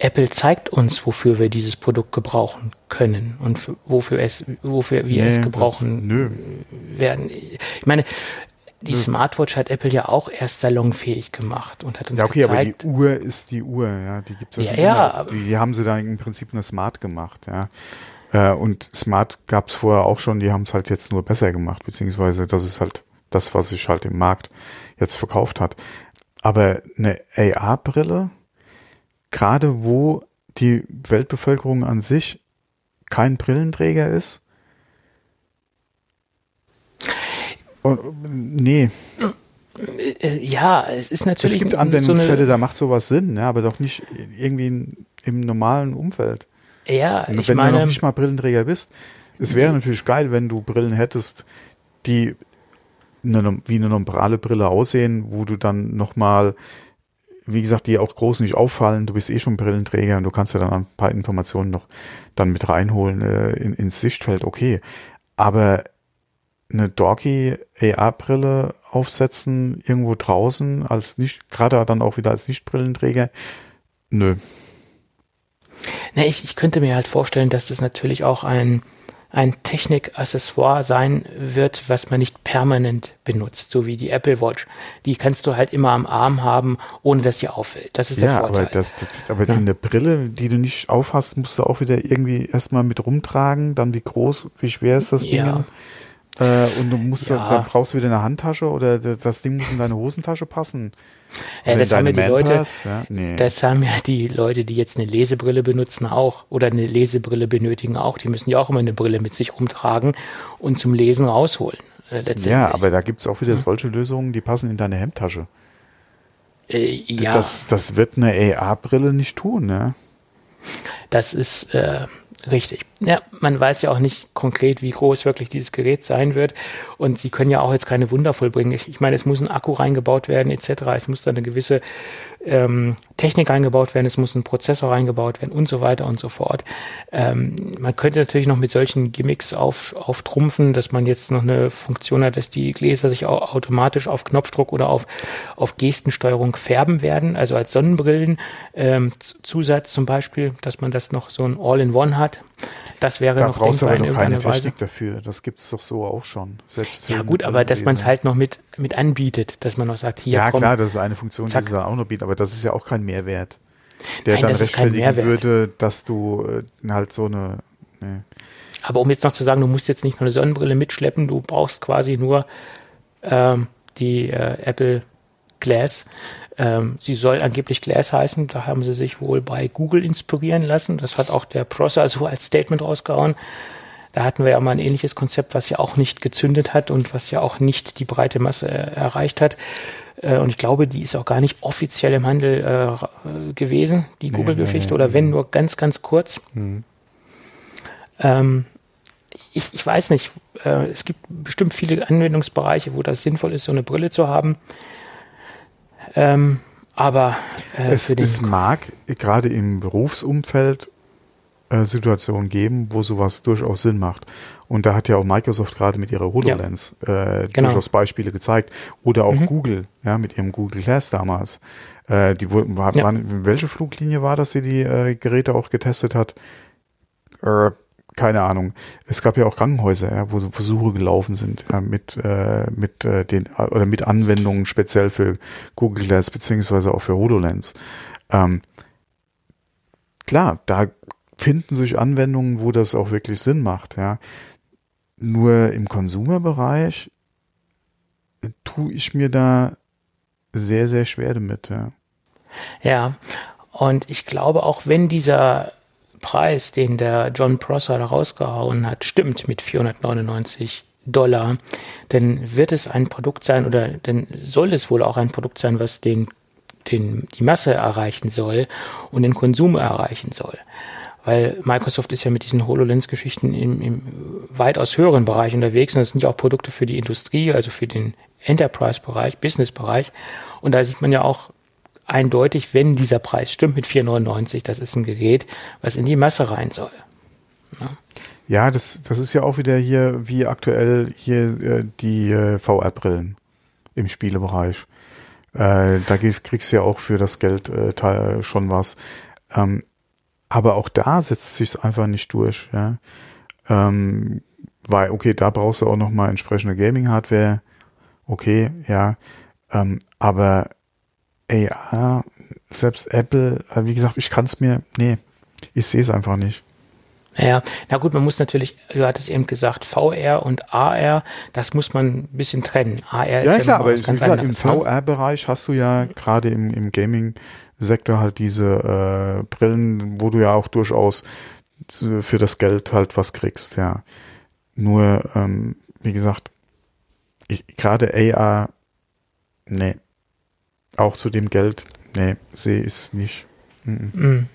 Apple zeigt uns, wofür wir dieses Produkt gebrauchen können und für, wofür es, wofür wir nee, es gebrauchen das, werden. Ich meine, die nö. Smartwatch hat Apple ja auch erst salonfähig gemacht und hat uns
Ja, okay,
gezeigt,
aber die Uhr ist die Uhr, ja, die gibt's
ja, ja,
die, die, haben sie da im Prinzip eine Smart gemacht, ja. Äh, und Smart gab's vorher auch schon, die haben es halt jetzt nur besser gemacht, beziehungsweise das ist halt das, was sich halt im Markt jetzt verkauft hat. Aber eine AR-Brille, gerade wo die Weltbevölkerung an sich kein Brillenträger ist? Und, nee.
Äh, ja, es ist natürlich.
Es gibt Anwendungsfälle, so da macht sowas Sinn, ja, aber doch nicht irgendwie in, im normalen Umfeld.
Ja,
Und
ich
wenn
meine,
du noch nicht mal Brillenträger bist, es wäre natürlich geil, wenn du Brillen hättest, die eine, wie eine normale Brille aussehen, wo du dann nochmal, wie gesagt, die auch groß nicht auffallen. Du bist eh schon Brillenträger und du kannst ja dann ein paar Informationen noch dann mit reinholen äh, in, ins Sichtfeld. Okay, aber eine Dorky AR-Brille aufsetzen irgendwo draußen als nicht, gerade dann auch wieder als Nicht-Brillenträger, nö.
Na, ich, ich könnte mir halt vorstellen, dass das natürlich auch ein, ein Technikaccessoire sein wird, was man nicht permanent benutzt, so wie die Apple Watch. Die kannst du halt immer am Arm haben, ohne dass sie auffällt. Das ist der
Ja,
Vorteil.
aber, das, das, aber
Ja.
eine Brille, die du nicht aufhast, musst du auch wieder irgendwie erstmal mit rumtragen, dann wie groß, wie schwer ist das Ding?
Ja.
Äh, und du musst,
Ja.
dann brauchst du wieder eine Handtasche oder das das Ding muss in deine Hosentasche passen. Oder
das haben ja die Leute,
ja? nee.
das haben ja die Leute, die jetzt eine Lesebrille benutzen, auch oder eine Lesebrille benötigen auch. Die müssen ja auch immer eine Brille mit sich rumtragen und zum Lesen rausholen. Äh,
ja, aber da gibt's auch wieder solche Lösungen, die passen in deine Hemdtasche.
äh, ja,
Das, das wird eine AR-Brille nicht tun, ne?
Das ist äh, richtig. Ja, man weiß ja auch nicht konkret, wie groß wirklich dieses Gerät sein wird. Und sie können ja auch jetzt keine Wunder vollbringen. Ich, ich meine, es muss ein Akku reingebaut werden, etc. Es muss da eine gewisse ähm, Technik reingebaut werden, es muss ein Prozessor reingebaut werden und so weiter und so fort. Ähm, man könnte natürlich noch mit solchen Gimmicks auf, auftrumpfen, dass man jetzt noch eine Funktion hat, dass die Gläser sich au automatisch auf Knopfdruck oder auf, auf Gestensteuerung färben werden, also als Sonnenbrillen ähm, Zusatz zum Beispiel, dass man das noch so ein All-in-One hat. Das wäre
Da
noch
brauchst
denkbar
aber doch keine
Weise.
Technik dafür. Das gibt's doch so auch schon. Selbst
Ja gut, aber dass man es halt noch mit, mit anbietet, dass man noch sagt, hier
Ja,
komm,
klar, das ist eine Funktion,
Zack.
die sie dann auch noch bietet, aber das ist ja auch kein Mehrwert. Der
Nein,
dann rechtfertigen würde, dass du äh, halt so eine. Ne.
Aber um jetzt noch zu sagen, du musst jetzt nicht nur eine Sonnenbrille mitschleppen, du brauchst quasi nur ähm, die äh, Apple Glass. Ähm, sie soll angeblich Glass heißen. Da haben sie sich wohl bei Google inspirieren lassen. Das hat auch der Prosser so als Statement rausgehauen. Da hatten wir ja mal ein ähnliches Konzept, was ja auch nicht gezündet hat und was ja auch nicht die breite Masse äh, erreicht hat. Äh, und ich glaube, die ist auch gar nicht offiziell im Handel äh, gewesen, die
Nee,
Google-Geschichte,
nee,
oder
nee.
wenn nur ganz, ganz kurz.
Hm.
Ähm, ich, ich weiß nicht, äh, es gibt bestimmt viele Anwendungsbereiche, wo das sinnvoll ist, so eine Brille zu haben. Ähm, aber äh,
Es, es mag gerade im Berufsumfeld äh, Situationen geben, wo sowas durchaus Sinn macht. Und da hat ja auch Microsoft gerade mit ihrer HoloLens äh,
Genau.
durchaus Beispiele gezeigt. Oder auch
Mhm.
Google, ja, mit ihrem Google Glass damals. Äh, die wurden, war,
Ja.
waren, welche Fluglinie war das, die die äh, Geräte auch getestet hat? Äh, keine Ahnung. Es gab ja auch Krankenhäuser, ja, wo so Versuche gelaufen sind ja, mit äh, mit äh, den oder mit Anwendungen speziell für Google Glass beziehungsweise auch für HoloLens. Ähm, klar, da finden sich Anwendungen, wo das auch wirklich Sinn macht. Ja, nur im Konsumerbereich äh, tue ich mir da sehr sehr schwer damit. Ja.
Ja, und ich glaube, auch wenn dieser Preis, den der John Prosser da rausgehauen hat, stimmt mit 499 Dollar, dann wird es ein Produkt sein oder dann soll es wohl auch ein Produkt sein, was den, den, die Masse erreichen soll und den Konsum erreichen soll. Weil Microsoft ist ja mit diesen HoloLens-Geschichten im, im weitaus höheren Bereich unterwegs und das sind ja auch Produkte für die Industrie, also für den Enterprise-Bereich, Business-Bereich. Und da sieht man ja auch eindeutig, wenn dieser Preis stimmt mit 4,99, das ist ein Gerät, was in die Masse rein soll.
Ja, das, das ist ja auch wieder hier, wie aktuell hier äh, die äh, VR-Brillen im Spielebereich. Äh, da kriegst, du ja auch für das Geld äh, teil, schon was. Ähm, aber auch da setzt sich's einfach nicht durch, ja. Ähm, weil, okay, da brauchst du auch nochmal entsprechende Gaming-Hardware. Okay, ja. Ähm, aber AR, selbst Apple, wie gesagt, ich kann es mir, nee, ich sehe es einfach nicht.
Naja, na gut, man muss natürlich, du hattest eben gesagt, VR und AR, das muss man ein bisschen trennen. AR
Ja,
ist ja,
klar, aber
ganz
gesagt, im
ne?
VR-Bereich hast du ja gerade im, im Gaming-Sektor halt diese äh, Brillen, wo du ja auch durchaus für das Geld halt was kriegst, ja. Nur, ähm, wie gesagt, gerade AR, nee. Auch zu dem Geld, nee, sehe ich es nicht. Mhm.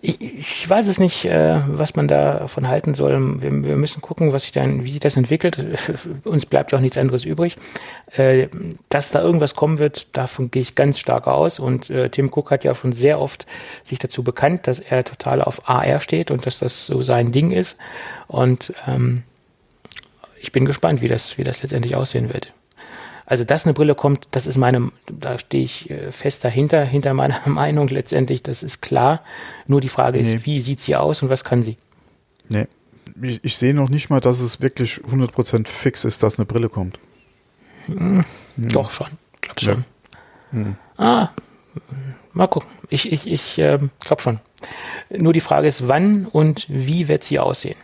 Ich, weiß es nicht, äh, was man davon halten soll. Wir, wir, müssen gucken, was sich dann, wie sich das entwickelt. Uns bleibt ja auch nichts anderes übrig. Äh, dass da irgendwas kommen wird, davon gehe ich ganz stark aus. Und äh, Tim Cook hat ja schon sehr oft sich dazu bekannt, dass er total auf AR steht und dass das so sein Ding ist. Und ähm, ich bin gespannt, wie das, wie das letztendlich aussehen wird. Also, dass eine Brille kommt, das ist meine, da stehe ich äh, fest dahinter, hinter meiner Meinung letztendlich, das ist klar. Nur die Frage ist, nee. wie sieht sie aus und was kann sie?
Nee, ich, ich sehe noch nicht mal, dass es wirklich 100% fix ist, dass eine Brille kommt.
Hm, hm. Doch schon, glaub schon. Ja. Hm. Ah, mal gucken. Ich, ich, ich äh, glaube schon. Nur die Frage ist, wann und wie wird sie aussehen?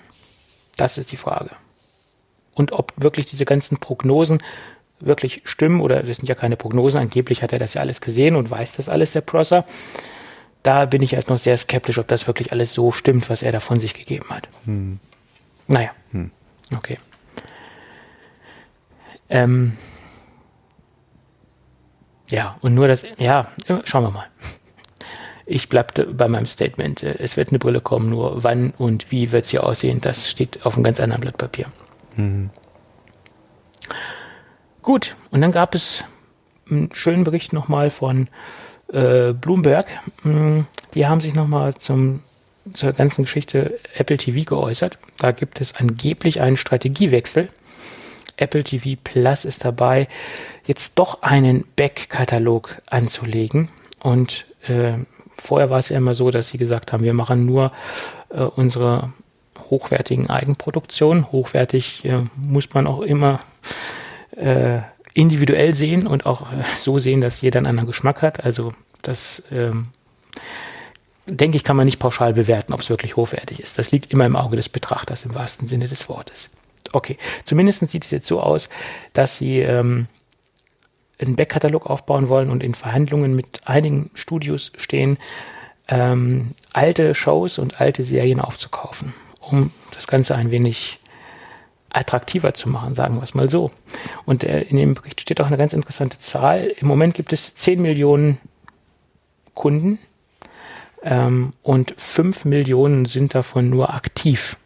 Das ist die Frage. Und ob wirklich diese ganzen Prognosen wirklich stimmen oder das sind ja keine Prognosen, angeblich hat er das ja alles gesehen und weiß das alles, der Prosser. Da bin ich jetzt noch sehr skeptisch, ob das wirklich alles so stimmt, was er da von sich gegeben hat. Hm. Naja, hm. okay. Ähm, ja, und nur das, ja, schauen wir mal. Ich bleibe bei meinem Statement. Es wird eine Brille kommen, nur wann und wie wird sie aussehen, das steht auf einem ganz anderen Blatt Papier. Mhm. Gut, und dann gab es einen schönen Bericht nochmal von äh, Bloomberg. Hm, die haben sich nochmal zum zur ganzen Geschichte Apple TV geäußert. Da gibt es angeblich einen Strategiewechsel. Apple TV Plus ist dabei, jetzt doch einen Back-Katalog anzulegen. Und äh, vorher war es ja immer so, dass sie gesagt haben, wir machen nur äh, unsere hochwertigen Eigenproduktionen. Hochwertig äh, muss man auch immer äh, individuell sehen und auch äh, so sehen, dass jeder einen anderen Geschmack hat. Also das ähm, denke ich, kann man nicht pauschal bewerten, ob es wirklich hochwertig ist. Das liegt immer im Auge des Betrachters im wahrsten Sinne des Wortes. Okay, zumindest sieht es jetzt so aus, dass sie ähm, einen Backkatalog aufbauen wollen und in Verhandlungen mit einigen Studios stehen, ähm, alte Shows und alte Serien aufzukaufen, um das Ganze ein wenig attraktiver zu machen, sagen wir es mal so. Und äh, in dem Bericht steht auch eine ganz interessante Zahl. Im Moment gibt es 10 Millionen Kunden ähm, und 5 Millionen sind davon nur aktiv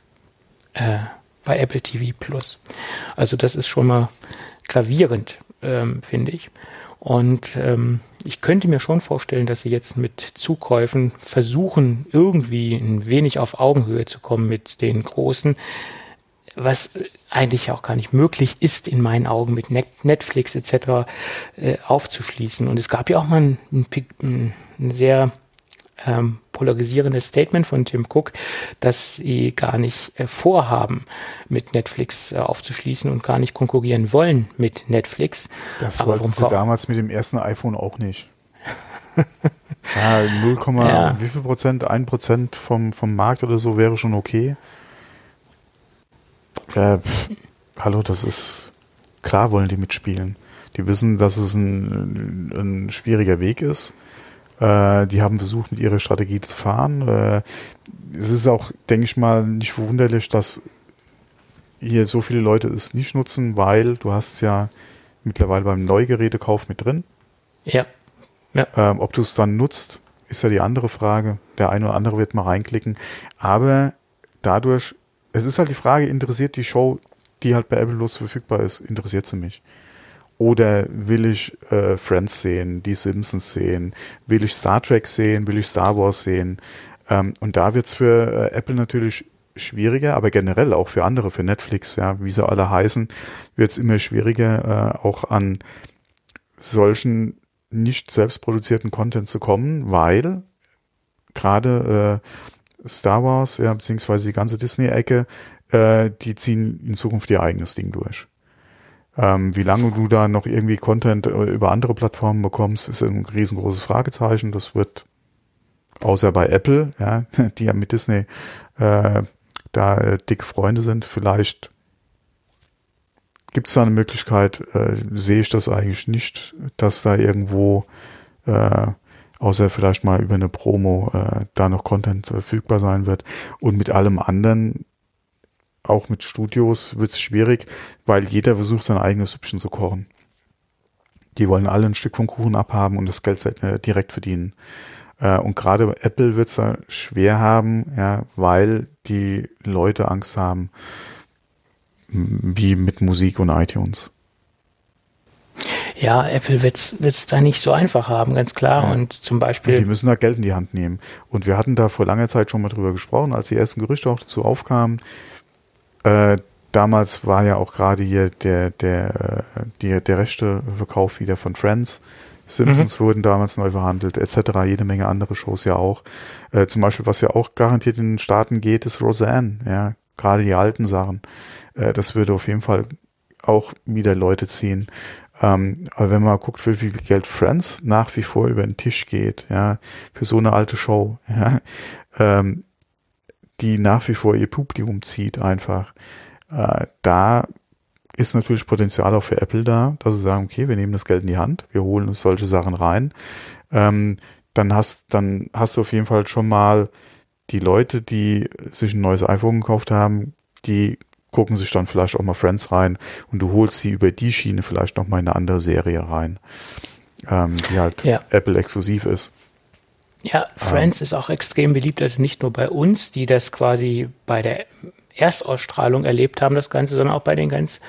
äh, bei Apple TV Plus. Also das ist schon mal gravierend, ähm, finde ich. Und ähm, ich könnte mir schon vorstellen, dass sie jetzt mit Zukäufen versuchen, irgendwie ein wenig auf Augenhöhe zu kommen mit den Großen was eigentlich auch gar nicht möglich ist, in meinen Augen mit Netflix etc. Äh, aufzuschließen. Und es gab ja auch mal ein, ein, ein sehr ähm, polarisierendes Statement von Tim Cook, dass sie gar nicht äh, vorhaben, mit Netflix äh, aufzuschließen und gar nicht konkurrieren wollen mit Netflix.
Das Aber wollten sie damals mit dem ersten iPhone auch nicht. ja, 0, ja. wie viel Prozent? Ein Prozent vom, vom Markt oder so wäre schon okay. Äh, pff, hallo, das ist klar, wollen die mitspielen. Die wissen, dass es ein, ein schwieriger Weg ist. Äh, die haben versucht, mit ihrer Strategie zu fahren. Äh, es ist auch, denke ich mal, nicht verwunderlich, dass hier so viele Leute es nicht nutzen, weil du hast ja mittlerweile beim Neugerätekauf mit drin.
Ja.
ja. Ähm, ob du es dann nutzt, ist ja die andere Frage. Der eine oder andere wird mal reinklicken. Aber dadurch es ist halt die Frage, interessiert die Show, die halt bei Apple Plus verfügbar ist, interessiert sie mich? Oder will ich äh, Friends sehen, die Simpsons sehen, will ich Star Trek sehen, will ich Star Wars sehen? Ähm, und da wird's für äh, Apple natürlich schwieriger, aber generell auch für andere, für Netflix, ja, wie sie alle heißen, wird's immer schwieriger, äh, auch an solchen nicht selbstproduzierten Content zu kommen, weil gerade äh, Star Wars, ja, beziehungsweise die ganze Disney-Ecke, äh, die ziehen in Zukunft ihr eigenes Ding durch. Ähm, wie lange du da noch irgendwie Content äh, über andere Plattformen bekommst, ist ein riesengroßes Fragezeichen. Das wird, außer bei Apple, ja, die ja mit Disney äh, da äh, dicke Freunde sind, vielleicht gibt es da eine Möglichkeit, äh, sehe ich das eigentlich nicht, dass da irgendwo äh, außer vielleicht mal über eine Promo äh, da noch Content verfügbar sein wird. Und mit allem anderen auch mit Studios wird es schwierig, weil jeder versucht, sein eigenes Süppchen zu kochen. Die wollen alle ein Stück vom Kuchen abhaben und das Geld äh, direkt verdienen. Äh, und gerade Apple wird es schwer haben, ja, weil die Leute Angst haben, wie mit Musik und iTunes.
Ja, Apple wird es da nicht so einfach haben, ganz klar. Ja. Und zum Beispiel. Und
die müssen da Geld in die Hand nehmen. Und wir hatten da vor langer Zeit schon mal drüber gesprochen, als die ersten Gerüchte auch dazu aufkamen. Äh, damals war ja auch gerade hier der, der, äh, der, der Rechteverkauf wieder von Friends. Simpsons mhm. wurden damals neu verhandelt, etc. Jede Menge andere Shows ja auch. Äh, zum Beispiel, was ja auch garantiert in den Staaten geht, ist Roseanne. Ja, gerade die alten Sachen. Äh, das würde auf jeden Fall auch wieder Leute ziehen. Ähm, aber wenn man guckt, für wie viel Geld Friends nach wie vor über den Tisch geht, ja, für so eine alte Show, ja, ähm, die nach wie vor ihr Publikum zieht einfach, äh, da ist natürlich Potenzial auch für Apple da, dass sie sagen, okay, wir nehmen das Geld in die Hand, wir holen uns solche Sachen rein. Ähm, dann hast, dann hast du auf jeden Fall schon mal die Leute, die sich ein neues iPhone gekauft haben, die gucken sich dann vielleicht auch mal Friends rein und du holst sie über die Schiene vielleicht noch mal in eine andere Serie rein, ähm, die halt ja. Apple exklusiv ist.
Ja, Friends ähm. ist auch extrem beliebt, also nicht nur bei uns, die das quasi bei der Erstausstrahlung erlebt haben, das Ganze, sondern auch bei den ganz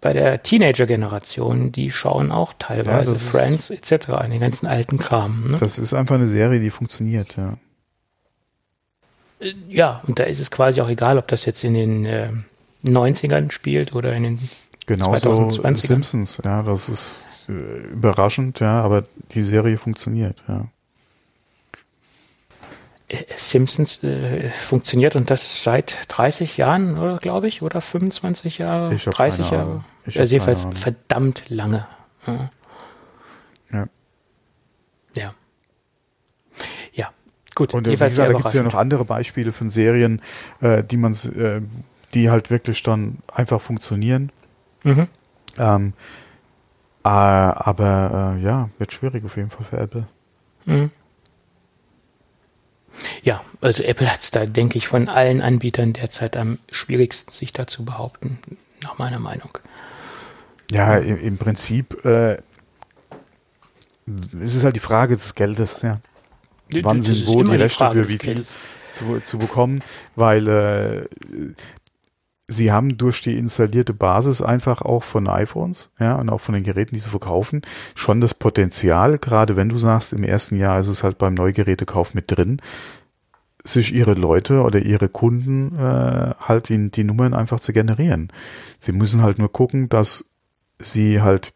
bei der Teenager-Generation, die schauen auch teilweise ja, Friends etc., den ganzen alten Kram.
Ne? Das ist einfach eine Serie, die funktioniert, ja.
Äh, ja, und da ist es quasi auch egal, ob das jetzt in den äh, 90ern spielt oder in den
Genauso 2020ern. Simpsons, ja, das ist äh, überraschend, ja, aber die Serie funktioniert, ja.
Äh, Simpsons äh, funktioniert und das seit 30 Jahren, oder glaube ich, oder 25 Jahre, ich 30 Jahre. Ich also jedenfalls verdammt lange. Ja.
Ja.
Ja. Gut,
und wie gesagt, da gibt es ja noch andere Beispiele von Serien, äh, die man, äh, die halt wirklich dann einfach funktionieren. Mhm. Ähm, äh, aber äh, ja, wird schwierig auf jeden Fall für Apple. Mhm.
Ja, also Apple hat es da, denke ich, von allen Anbietern derzeit am schwierigsten, sich da zu behaupten, nach meiner Meinung.
Ja, im, im Prinzip äh, es ist halt die Frage des Geldes, ja. Wann sind wo die Rechte für wie viel zu, zu bekommen, weil äh, sie haben durch die installierte Basis einfach auch von iPhones, ja, und auch von den Geräten, die sie verkaufen, schon das Potenzial, gerade wenn du sagst, im ersten Jahr ist es halt beim Neugerätekauf mit drin, sich ihre Leute oder ihre Kunden äh, halt die, die Nummern einfach zu generieren. Sie müssen halt nur gucken, dass sie halt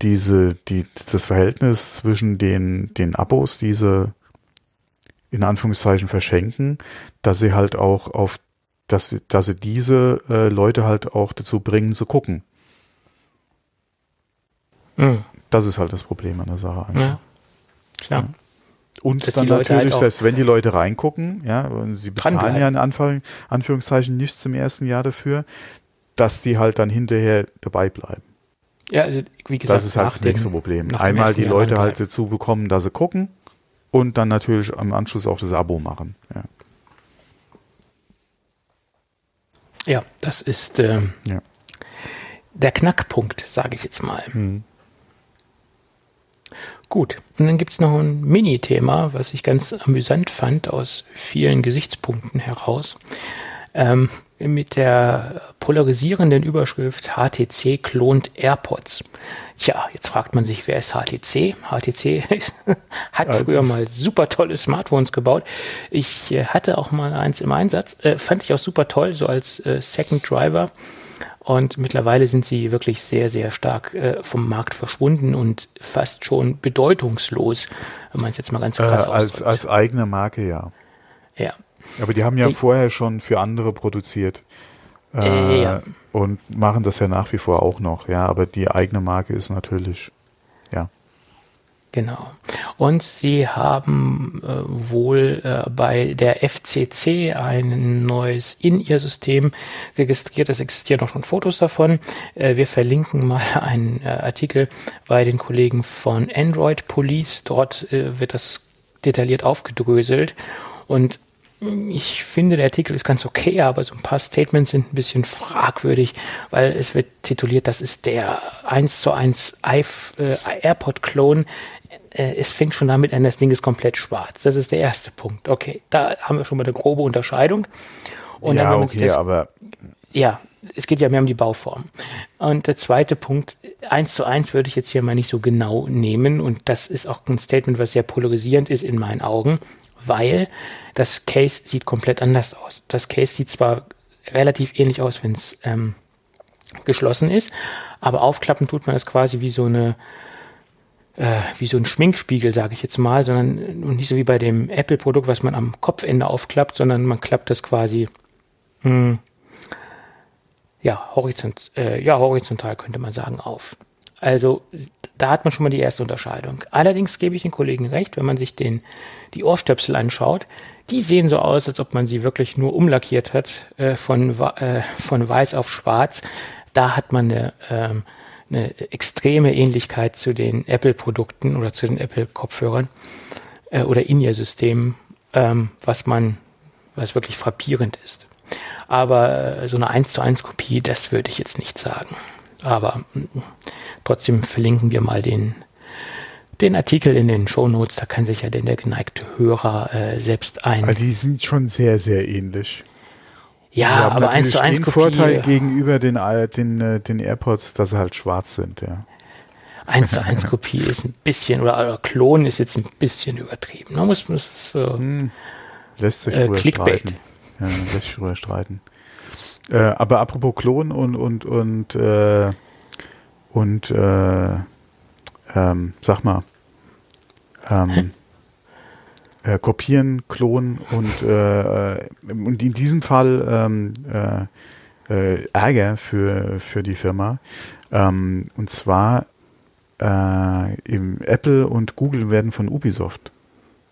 diese, die, das Verhältnis zwischen den, den Abos, diese in Anführungszeichen verschenken, dass sie halt auch auf dass, dass sie diese äh, Leute halt auch dazu bringen zu gucken. Mhm. Das ist halt das Problem an der Sache.
Einfach. Ja, klar.
Und dass dann natürlich, halt selbst wenn die Leute reingucken, ja, und sie bezahlen ja in Anführung, Anführungszeichen nichts im ersten Jahr dafür, dass die halt dann hinterher dabei bleiben.
Ja, also wie gesagt,
das ist halt das nächste Problem. Einmal die Leute halt dazu bekommen, dass sie gucken und dann natürlich am Anschluss auch das Abo machen. Ja.
Ja, das ist äh, ja. der Knackpunkt, sage ich jetzt mal. Mhm. Gut, und dann gibt es noch ein Mini-Thema, was ich ganz amüsant fand aus vielen Gesichtspunkten heraus. Ähm, mit der polarisierenden Überschrift HTC klont AirPods. Tja, jetzt fragt man sich, wer ist HTC? HTC hat früher mal super tolle Smartphones gebaut. Ich äh, hatte auch mal eins im Einsatz, äh, fand ich auch super toll, so als äh, Second Driver. Und mittlerweile sind sie wirklich sehr, sehr stark äh, vom Markt verschwunden und fast schon bedeutungslos, wenn man es jetzt mal ganz krass
äh, als, als eigene Marke, ja.
Ja.
Aber die haben ja ich, vorher schon für andere produziert. Äh, ja. Und machen das ja nach wie vor auch noch, ja. Aber die eigene Marke ist natürlich, ja.
Genau. Und sie haben äh, wohl äh, bei der FCC ein neues in ihr System registriert. Es existieren auch schon Fotos davon. Äh, wir verlinken mal einen äh, Artikel bei den Kollegen von Android Police. Dort äh, wird das detailliert aufgedröselt. Und ich finde, der Artikel ist ganz okay, aber so ein paar Statements sind ein bisschen fragwürdig, weil es wird tituliert, das ist der 1 zu 1 äh, AirPod-Klon. Äh, es fängt schon damit an, das Ding ist komplett schwarz. Das ist der erste Punkt. Okay, da haben wir schon mal eine grobe Unterscheidung.
Und ja, dann, okay, das, aber...
Ja, es geht ja mehr um die Bauform. Und der zweite Punkt, eins zu eins würde ich jetzt hier mal nicht so genau nehmen. Und das ist auch ein Statement, was sehr polarisierend ist in meinen Augen, weil das Case sieht komplett anders aus. Das Case sieht zwar relativ ähnlich aus, wenn es ähm, geschlossen ist, aber aufklappen tut man das quasi wie so eine äh, wie so ein Schminkspiegel, sage ich jetzt mal, sondern und nicht so wie bei dem Apple-Produkt, was man am Kopfende aufklappt, sondern man klappt das quasi mh, hm, ja, horizont, äh, ja, horizontal könnte man sagen, auf. Also da hat man schon mal die erste Unterscheidung. Allerdings gebe ich den Kollegen recht, wenn man sich den, die Ohrstöpsel anschaut, die sehen so aus, als ob man sie wirklich nur umlackiert hat, äh, von, äh, von weiß auf schwarz. Da hat man eine, ähm, eine extreme Ähnlichkeit zu den Apple-Produkten oder zu den Apple-Kopfhörern äh, oder In-Ear-Systemen, ähm, was man, was wirklich frappierend ist. Aber äh, so eine 1 zu 1 Kopie, das würde ich jetzt nicht sagen. Aber mm, trotzdem verlinken wir mal den, den Artikel in den Show Notes. Da kann sich ja denn der geneigte Hörer äh, selbst ein.
Aber die sind schon sehr, sehr ähnlich.
Ja, aber 1 zu 1
Kopie. Vorteil gegenüber den, äh, den, äh, den AirPods, dass sie halt schwarz sind, ja.
1 zu 1 Kopie ist ein bisschen, oder, oder Klon ist jetzt ein bisschen übertrieben. Man muss, muss so,
hm. Lässt sich äh, Clickbait. Streiten. Ja, lässt sich drüber streiten. Äh, aber apropos Klon und und und äh, und äh, ähm, sag mal ähm, äh, kopieren, klonen und äh, und in diesem Fall ähm, äh, äh, Ärger für für die Firma ähm, und zwar äh, im Apple und Google werden von Ubisoft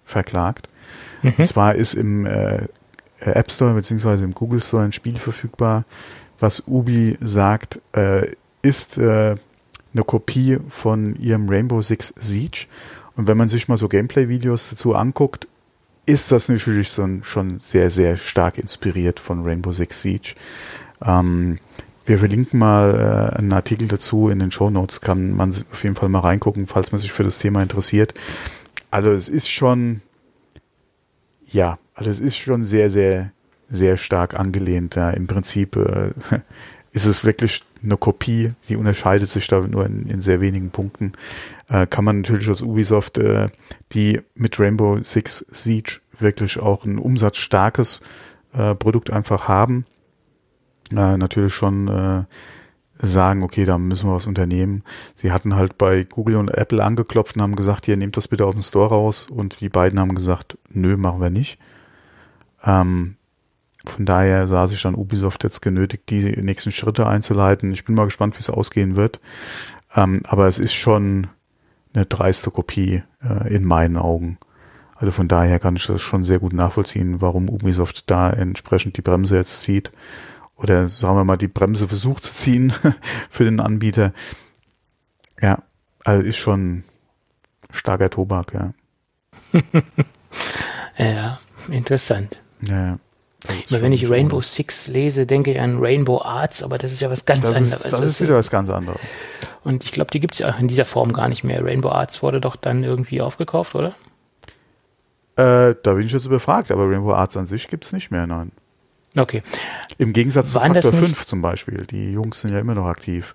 verklagt. Mhm. Und zwar ist im äh, äh, App Store beziehungsweise im Google Store ein Spiel verfügbar, was Ubi sagt, äh, ist äh, eine Kopie von ihrem Rainbow Six Siege. Und wenn man sich mal so Gameplay-Videos dazu anguckt, ist das natürlich so ein, schon sehr, sehr stark inspiriert von Rainbow Six Siege. Ähm, wir verlinken mal äh, einen Artikel dazu in den Show Notes, kann man auf jeden Fall mal reingucken, falls man sich für das Thema interessiert. Also es ist schon, ja, also es ist schon sehr, sehr, sehr stark angelehnt. Ja. Im Prinzip äh, ist es wirklich eine Kopie, die unterscheidet sich da nur in, in sehr wenigen Punkten. Äh, kann man natürlich aus Ubisoft, äh, die mit Rainbow Six Siege wirklich auch ein umsatzstarkes äh, Produkt einfach haben, äh, natürlich schon äh, sagen, okay, da müssen wir was unternehmen. Sie hatten halt bei Google und Apple angeklopft und haben gesagt, hier nehmt das bitte aus dem Store raus und die beiden haben gesagt, nö, machen wir nicht. Ähm, von daher sah sich dann Ubisoft jetzt genötigt, die nächsten Schritte einzuleiten. Ich bin mal gespannt, wie es ausgehen wird. Ähm, aber es ist schon eine dreiste Kopie äh, in meinen Augen. Also von daher kann ich das schon sehr gut nachvollziehen, warum Ubisoft da entsprechend die Bremse jetzt zieht. Oder sagen wir mal, die Bremse versucht zu ziehen für den Anbieter. Ja, also ist schon starker Tobak, ja.
ja, interessant.
Ja.
Immer wenn ich Rainbow oder? Six lese, denke ich an Rainbow Arts, aber das ist ja was ganz
das
anderes.
Ist, das, ist wieder was ganz anderes.
Und ich glaube, die gibt es ja in dieser Form gar nicht mehr. Rainbow Arts wurde doch dann irgendwie aufgekauft, oder?
Äh, da bin ich jetzt überfragt, aber Rainbow Arts an sich gibt es nicht mehr, nein.
Okay.
Im Gegensatz Waren zu Faktor 5 zum Beispiel. Die Jungs sind ja immer noch aktiv.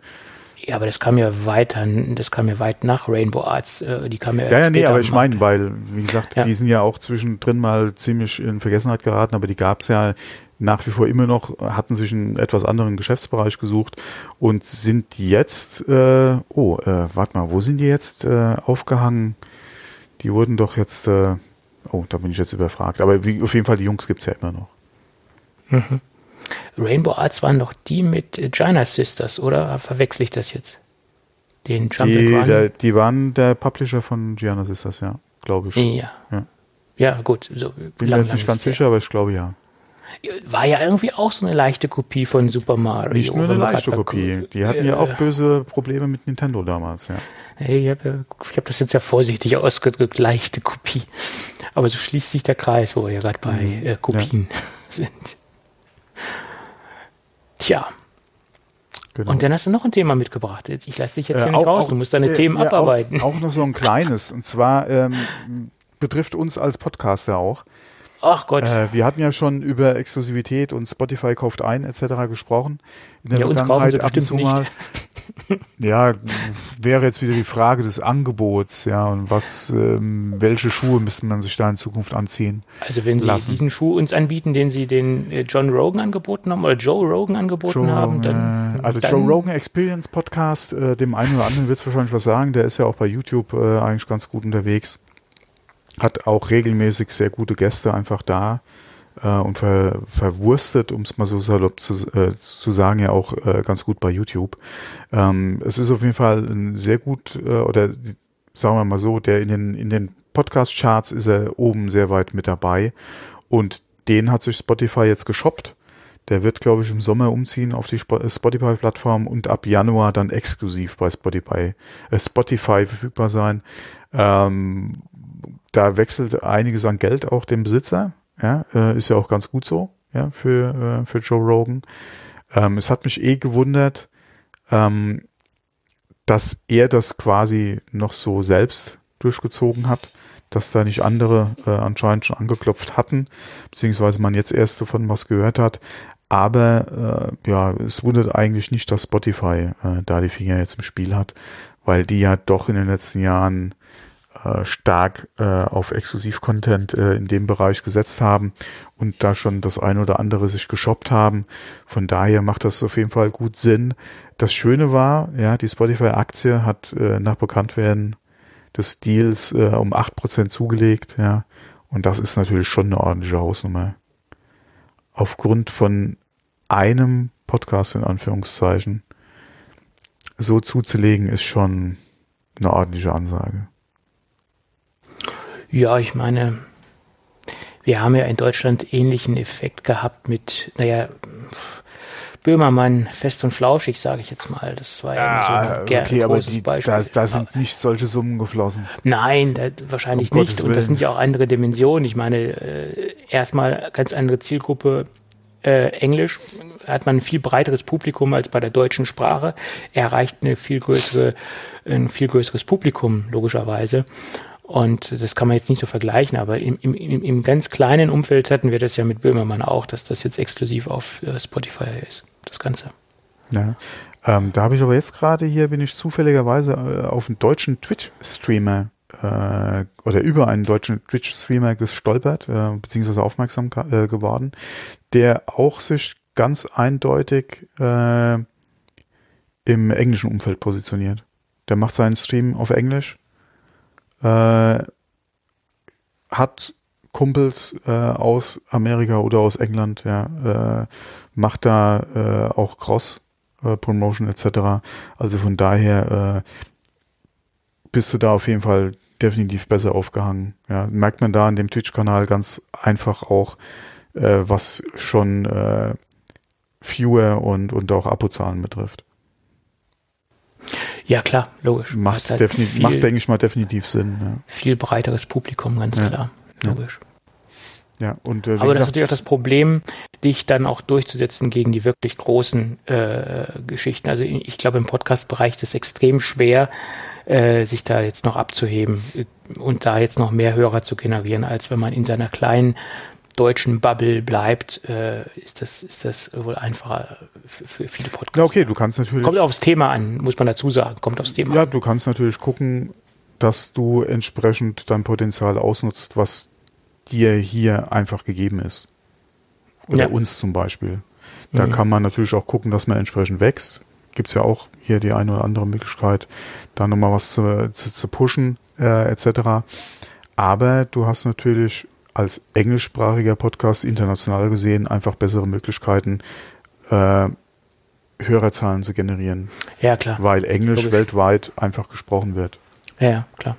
Ja, aber das kam ja weiter, das kam ja weit nach Rainbow Arts. Äh, die kam ja
Ja, ja, nee, aber ich meine, weil, wie gesagt, ja. die sind ja auch zwischendrin mal ziemlich in Vergessenheit geraten, aber die gab es ja nach wie vor immer noch, hatten sich einen etwas anderen Geschäftsbereich gesucht und sind jetzt, äh, oh, äh, warte mal, wo sind die jetzt äh, aufgehangen? Die wurden doch jetzt, äh, oh, da bin ich jetzt überfragt. Aber wie, auf jeden Fall, die Jungs gibt's ja immer noch.
Mhm. Rainbow Arts waren doch die mit China Sisters, oder verwechsel ich das jetzt?
Den Jump die, der, die waren der Publisher von Gianna Sisters, ja, glaube ich.
Ja. ja. Ja, gut. So
Bin mir jetzt nicht ganz sicher, aber ich glaube ja.
War ja irgendwie auch so eine leichte Kopie von Super Mario.
Nicht nur eine leichte Kopie. Die hatten ja auch böse Probleme mit Nintendo damals, ja.
Ich habe hab das jetzt ja vorsichtig ausgedrückt, leichte Kopie. Aber so schließt sich der Kreis, wo wir ja gerade bei mhm. äh, Kopien ja. sind. Tja. Genau. Und dann hast du noch ein Thema mitgebracht. Ich lasse dich jetzt hier äh, nicht raus, du musst deine äh, Themen ja, abarbeiten.
Auch, auch, noch so ein kleines. Und zwar ähm, betrifft uns als Podcaster auch.
Ach Gott.
Äh, wir hatten ja schon über Exklusivität und Spotify kauft ein etc. gesprochen.
In der ja, uns kaufen sie bestimmt nicht.
ja, wäre jetzt wieder die Frage des Angebots, ja, und was, ähm, welche Schuhe müsste man sich da in Zukunft anziehen?
Also wenn Sie lassen. diesen Schuh uns anbieten, den Sie den äh, John Rogan angeboten haben oder Joe Rogan angeboten Joe, haben, dann.
Äh, also dann Joe Rogan Experience Podcast, äh, dem einen oder anderen wird es wahrscheinlich was sagen, der ist ja auch bei YouTube äh, eigentlich ganz gut unterwegs hat auch regelmäßig sehr gute Gäste einfach da äh, und ver, verwurstet, um es mal so salopp zu, äh, zu sagen, ja auch äh, ganz gut bei YouTube. Ähm, es ist auf jeden Fall ein sehr gut, äh, oder sagen wir mal so, der in den, in den Podcast-Charts ist er oben sehr weit mit dabei und den hat sich Spotify jetzt geshoppt. Der wird, glaube ich, im Sommer umziehen auf die Spotify-Plattform und ab Januar dann exklusiv bei Spotify, äh, Spotify verfügbar sein. Ähm, da wechselt einiges an Geld auch dem Besitzer. Ja, äh, ist ja auch ganz gut so, ja, für, äh, für Joe Rogan. Ähm, es hat mich eh gewundert, ähm, dass er das quasi noch so selbst durchgezogen hat, dass da nicht andere äh, anscheinend schon angeklopft hatten, beziehungsweise man jetzt erst davon was gehört hat. Aber äh, ja, es wundert eigentlich nicht, dass Spotify äh, da die Finger jetzt im Spiel hat, weil die ja doch in den letzten Jahren stark äh, auf Exklusiv-Content äh, in dem Bereich gesetzt haben und da schon das ein oder andere sich geshoppt haben. Von daher macht das auf jeden Fall gut Sinn. Das Schöne war, ja, die Spotify-Aktie hat äh, nach Bekanntwerden des Deals äh, um acht Prozent zugelegt, ja. Und das ist natürlich schon eine ordentliche Hausnummer. Aufgrund von einem Podcast in Anführungszeichen so zuzulegen, ist schon eine ordentliche Ansage.
Ja, ich meine, wir haben ja in Deutschland ähnlichen Effekt gehabt mit, naja, Böhmermann, fest und flauschig, sage ich jetzt mal. Das war ja, ja so ein
okay, aber die, Beispiel. Da, da sind nicht solche Summen geflossen.
Nein, da, wahrscheinlich um nicht. Und das sind ja auch andere Dimensionen. Ich meine, äh, erstmal ganz andere Zielgruppe. Äh, Englisch hat man ein viel breiteres Publikum als bei der deutschen Sprache. Er erreicht eine viel größere, ein viel größeres Publikum, logischerweise. Und das kann man jetzt nicht so vergleichen, aber im, im, im ganz kleinen Umfeld hatten wir das ja mit Böhmermann auch, dass das jetzt exklusiv auf äh, Spotify ist, das Ganze.
Ja, ähm, da habe ich aber jetzt gerade hier, bin ich zufälligerweise äh, auf einen deutschen Twitch-Streamer äh, oder über einen deutschen Twitch-Streamer gestolpert, äh, beziehungsweise aufmerksam äh, geworden, der auch sich ganz eindeutig äh, im englischen Umfeld positioniert. Der macht seinen Stream auf Englisch äh, hat Kumpels äh, aus Amerika oder aus England, ja, äh, macht da äh, auch Cross äh, Promotion etc. Also von daher äh, bist du da auf jeden Fall definitiv besser aufgehangen. Ja, merkt man da in dem Twitch-Kanal ganz einfach auch, äh, was schon äh, Viewer und, und auch Abozahlen betrifft.
Ja, klar, logisch.
Macht, halt viel, macht denke ich mal, definitiv Sinn. Ja.
Viel breiteres Publikum, ganz ja. klar, logisch.
Ja, und, äh,
Aber das ist natürlich auch das Problem, dich dann auch durchzusetzen gegen die wirklich großen äh, Geschichten. Also ich glaube, im Podcast-Bereich ist es extrem schwer, äh, sich da jetzt noch abzuheben und da jetzt noch mehr Hörer zu generieren, als wenn man in seiner kleinen deutschen Bubble bleibt, äh, ist, das, ist das wohl einfacher für, für viele Podcasts.
Ja, okay, du kannst natürlich.
Kommt aufs Thema an, muss man dazu sagen. Kommt aufs Thema
ja,
an.
du kannst natürlich gucken, dass du entsprechend dein Potenzial ausnutzt, was dir hier einfach gegeben ist. Oder ja. uns zum Beispiel. Da mhm. kann man natürlich auch gucken, dass man entsprechend wächst. Gibt es ja auch hier die eine oder andere Möglichkeit, da nochmal was zu, zu, zu pushen, äh, etc. Aber du hast natürlich als englischsprachiger Podcast international gesehen einfach bessere Möglichkeiten, äh, Hörerzahlen zu generieren.
Ja, klar.
Weil Englisch Logisch. weltweit einfach gesprochen wird.
Ja, ja, klar.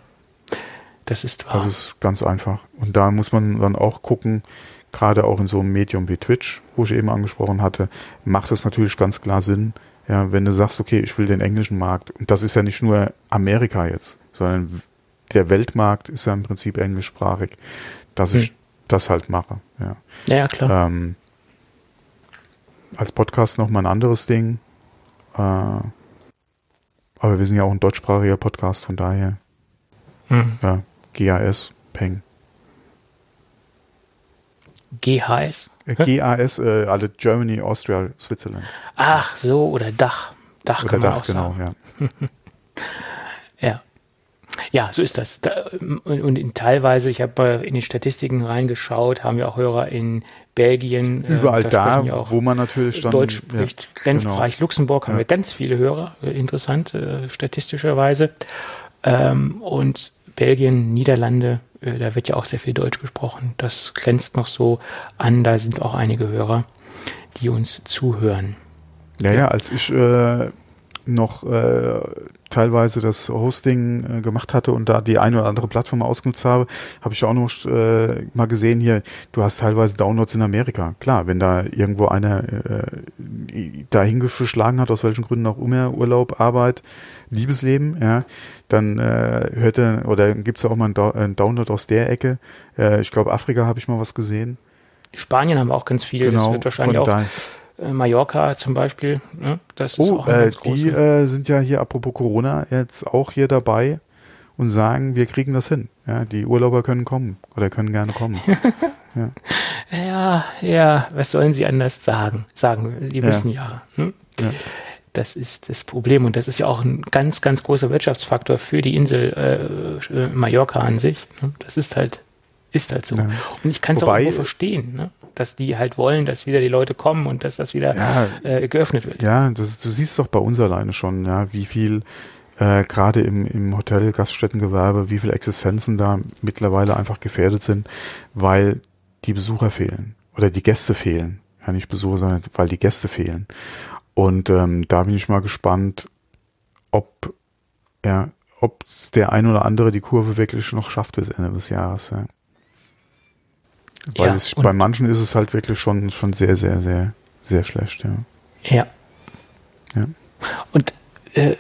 Das ist
wahr. Das ist ganz einfach. Und da muss man dann auch gucken, gerade auch in so einem Medium wie Twitch, wo ich eben angesprochen hatte, macht es natürlich ganz klar Sinn, ja, wenn du sagst, okay, ich will den englischen Markt, und das ist ja nicht nur Amerika jetzt, sondern der Weltmarkt ist ja im Prinzip englischsprachig, dass hm. ich das halt mache. Ja,
ja klar. Ähm,
als Podcast nochmal ein anderes Ding. Äh, aber wir sind ja auch ein deutschsprachiger Podcast, von daher. Hm. Ja, GAS, Peng.
GHS?
Äh, GAS, äh, alle Germany, Austria, Switzerland.
Ach so, oder Dach. Dach
oder kann man Dach, auch genau, sagen.
ja. Ja, so ist das. Da, und, und in, teilweise, ich habe in die Statistiken reingeschaut, haben wir auch Hörer in Belgien.
Äh, Überall äh, da, da wo man natürlich
dann, Deutsch spricht. Ja, Grenzbereich genau. Luxemburg haben ja. wir ganz viele Hörer, äh, interessant, äh, statistischerweise. Ähm, und Belgien, Niederlande, äh, da wird ja auch sehr viel Deutsch gesprochen. Das glänzt noch so an. Da sind auch einige Hörer, die uns zuhören.
Ja, ja, als ich äh, noch äh, teilweise das Hosting äh, gemacht hatte und da die eine oder andere Plattform ausgenutzt habe, habe ich auch noch äh, mal gesehen hier, du hast teilweise Downloads in Amerika. Klar, wenn da irgendwo einer äh, dahin geschlagen hat, aus welchen Gründen auch immer, Urlaub, Arbeit, Liebesleben, ja, dann äh, hört er, oder gibt's ja auch mal einen, einen Download aus der Ecke. Äh, ich glaube, Afrika habe ich mal was gesehen.
Spanien haben wir auch ganz viel.
Genau, das wird wahrscheinlich auch.
Äh, Mallorca zum Beispiel. Ne?
Das ist oh, auch äh, die äh, sind ja hier, apropos Corona, jetzt auch hier dabei und sagen, wir kriegen das hin. Ja, die Urlauber können kommen oder können gerne kommen.
ja. ja, ja, was sollen sie anders sagen? Sagen, die wissen ja. ja, hm? ja. Das ist das Problem und das ist ja auch ein ganz, ganz großer Wirtschaftsfaktor für die Insel äh, Mallorca an sich. Ne? Das ist halt, ist halt so. Und ich kann es auch irgendwo verstehen. Ne? Dass die halt wollen, dass wieder die Leute kommen und dass das wieder ja, äh, geöffnet wird.
Ja, das, du siehst doch bei uns alleine schon, ja, wie viel äh, gerade im, im Hotel, Gaststättengewerbe, wie viele Existenzen da mittlerweile einfach gefährdet sind, weil die Besucher fehlen oder die Gäste fehlen. Ja, nicht Besucher, sondern weil die Gäste fehlen. Und ähm, da bin ich mal gespannt, ob ja, ob der ein oder andere die Kurve wirklich noch schafft bis Ende des Jahres. Ja. Weil ja, es, bei manchen ist es halt wirklich schon, schon sehr, sehr, sehr, sehr schlecht, ja.
Ja. ja. Und äh,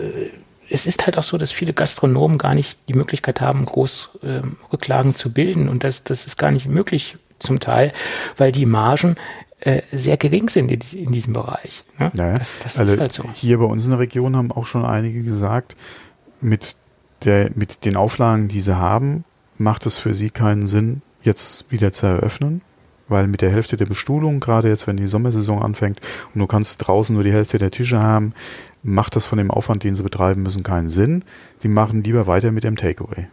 es ist halt auch so, dass viele Gastronomen gar nicht die Möglichkeit haben, groß äh, Rücklagen zu bilden. Und das, das ist gar nicht möglich zum Teil, weil die Margen äh, sehr gering sind in, in diesem Bereich.
Ne? Naja, das, das also ist halt so. Hier bei uns in der Region haben auch schon einige gesagt, mit, der, mit den Auflagen, die sie haben, macht es für sie keinen Sinn, jetzt wieder zu eröffnen, weil mit der Hälfte der Bestuhlung, gerade jetzt, wenn die Sommersaison anfängt und du kannst draußen nur die Hälfte der Tische haben, macht das von dem Aufwand, den sie betreiben müssen, keinen Sinn. Sie machen lieber weiter mit dem Takeaway.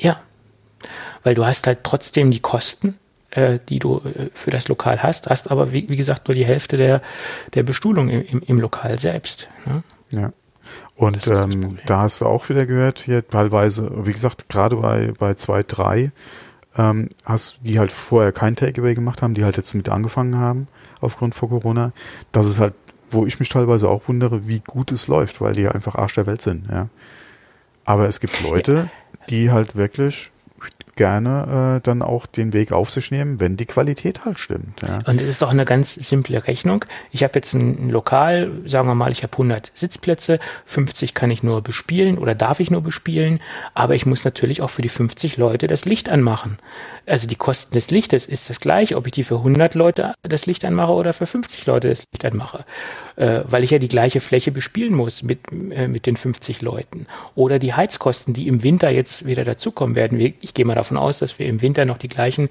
Ja, weil du hast halt trotzdem die Kosten, äh, die du äh, für das Lokal hast, hast aber wie, wie, gesagt nur die Hälfte der, der Bestuhlung im, im, im Lokal selbst. Ne?
Ja. Und ähm, da hast du auch wieder gehört, hier teilweise, wie gesagt, gerade bei, bei zwei, drei, ähm, hast die halt vorher kein Takeaway gemacht haben, die halt jetzt mit angefangen haben, aufgrund von Corona. Das ist halt, wo ich mich teilweise auch wundere, wie gut es läuft, weil die einfach Arsch der Welt sind, ja. Aber es gibt Leute, die halt wirklich gerne äh, dann auch den Weg auf sich nehmen, wenn die Qualität halt stimmt. Ja.
Und es ist doch eine ganz simple Rechnung. Ich habe jetzt ein, ein, Lokal, sagen wir mal, ich habe 100 Sitzplätze, 50 kann ich nur bespielen oder darf ich nur bespielen, aber ich muss natürlich auch für die 50 Leute das Licht anmachen. Also die Kosten des Lichtes ist das gleich, ob ich die für 100 Leute das Licht anmache oder für 50 Leute das Licht anmache äh, weil ich ja die gleiche Fläche bespielen muss mit, äh, mit den 50 Leuten. Oder die Heizkosten, die im Winter jetzt wieder dazukommen werden. Ich gehe mal davon aus, dass wir im Winter noch die gleichen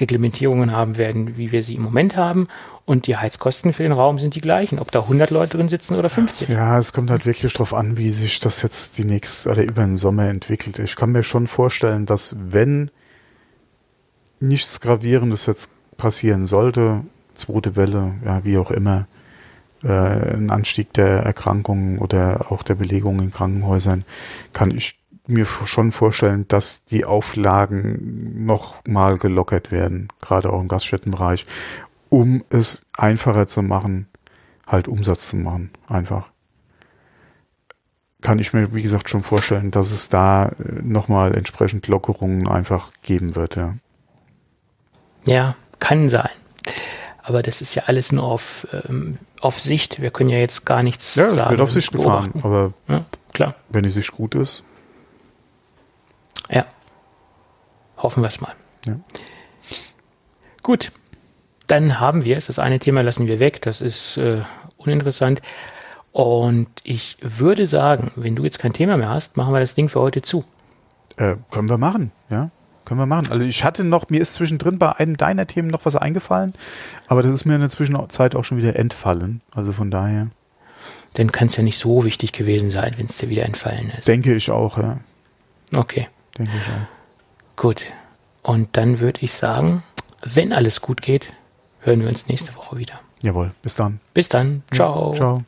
Reglementierungen haben werden, wie wir sie im Moment haben. Und die Heizkosten für den Raum sind die gleichen, ob da 100 Leute drin sitzen oder 50.
Ja, es kommt halt wirklich drauf an, wie sich das jetzt die nächste oder über den Sommer entwickelt. Ich kann mir schon vorstellen, dass wenn nichts Gravierendes jetzt passieren sollte, zweite Welle, ja, wie auch immer, äh, ein Anstieg der Erkrankungen oder auch der Belegung in Krankenhäusern, kann ich mir schon vorstellen, dass die Auflagen noch mal gelockert werden, gerade auch im Gaststättenbereich, um es einfacher zu machen, halt Umsatz zu machen, einfach. Kann ich mir, wie gesagt, schon vorstellen, dass es da äh, nochmal entsprechend Lockerungen einfach geben wird, ja.
Ja, kann sein. Aber das ist ja alles nur auf, ähm, auf Sicht. Wir können ja jetzt gar nichts
Ja,
sagen.
wird auf Sicht gefahren,
beobachten.
aber
Ja, klar.
wenn die Sicht gut ist,
Ja. Hoffen wir es mal.
Ja.
Gut. Dann haben wir es. Das eine Thema lassen wir weg. Das ist äh, uninteressant. Und ich würde sagen, wenn du jetzt kein Thema mehr hast, machen wir das Ding für heute zu.
äh, können wir machen, ja. Können wir machen. Also ich hatte noch, mir ist zwischendrin bei einem deiner Themen noch was eingefallen, aber das ist mir in der Zwischenzeit auch schon wieder entfallen. Also von daher
Dann kann es ja nicht so wichtig gewesen sein, wenn es dir wieder entfallen ist.
denke ich auch, ja.
Okay,
Denke ich auch.
gut. Und dann würde ich sagen, wenn alles gut geht, hören wir uns nächste Woche wieder.
Jawohl, bis dann.
Bis dann. Ciao.
Ja, ciao.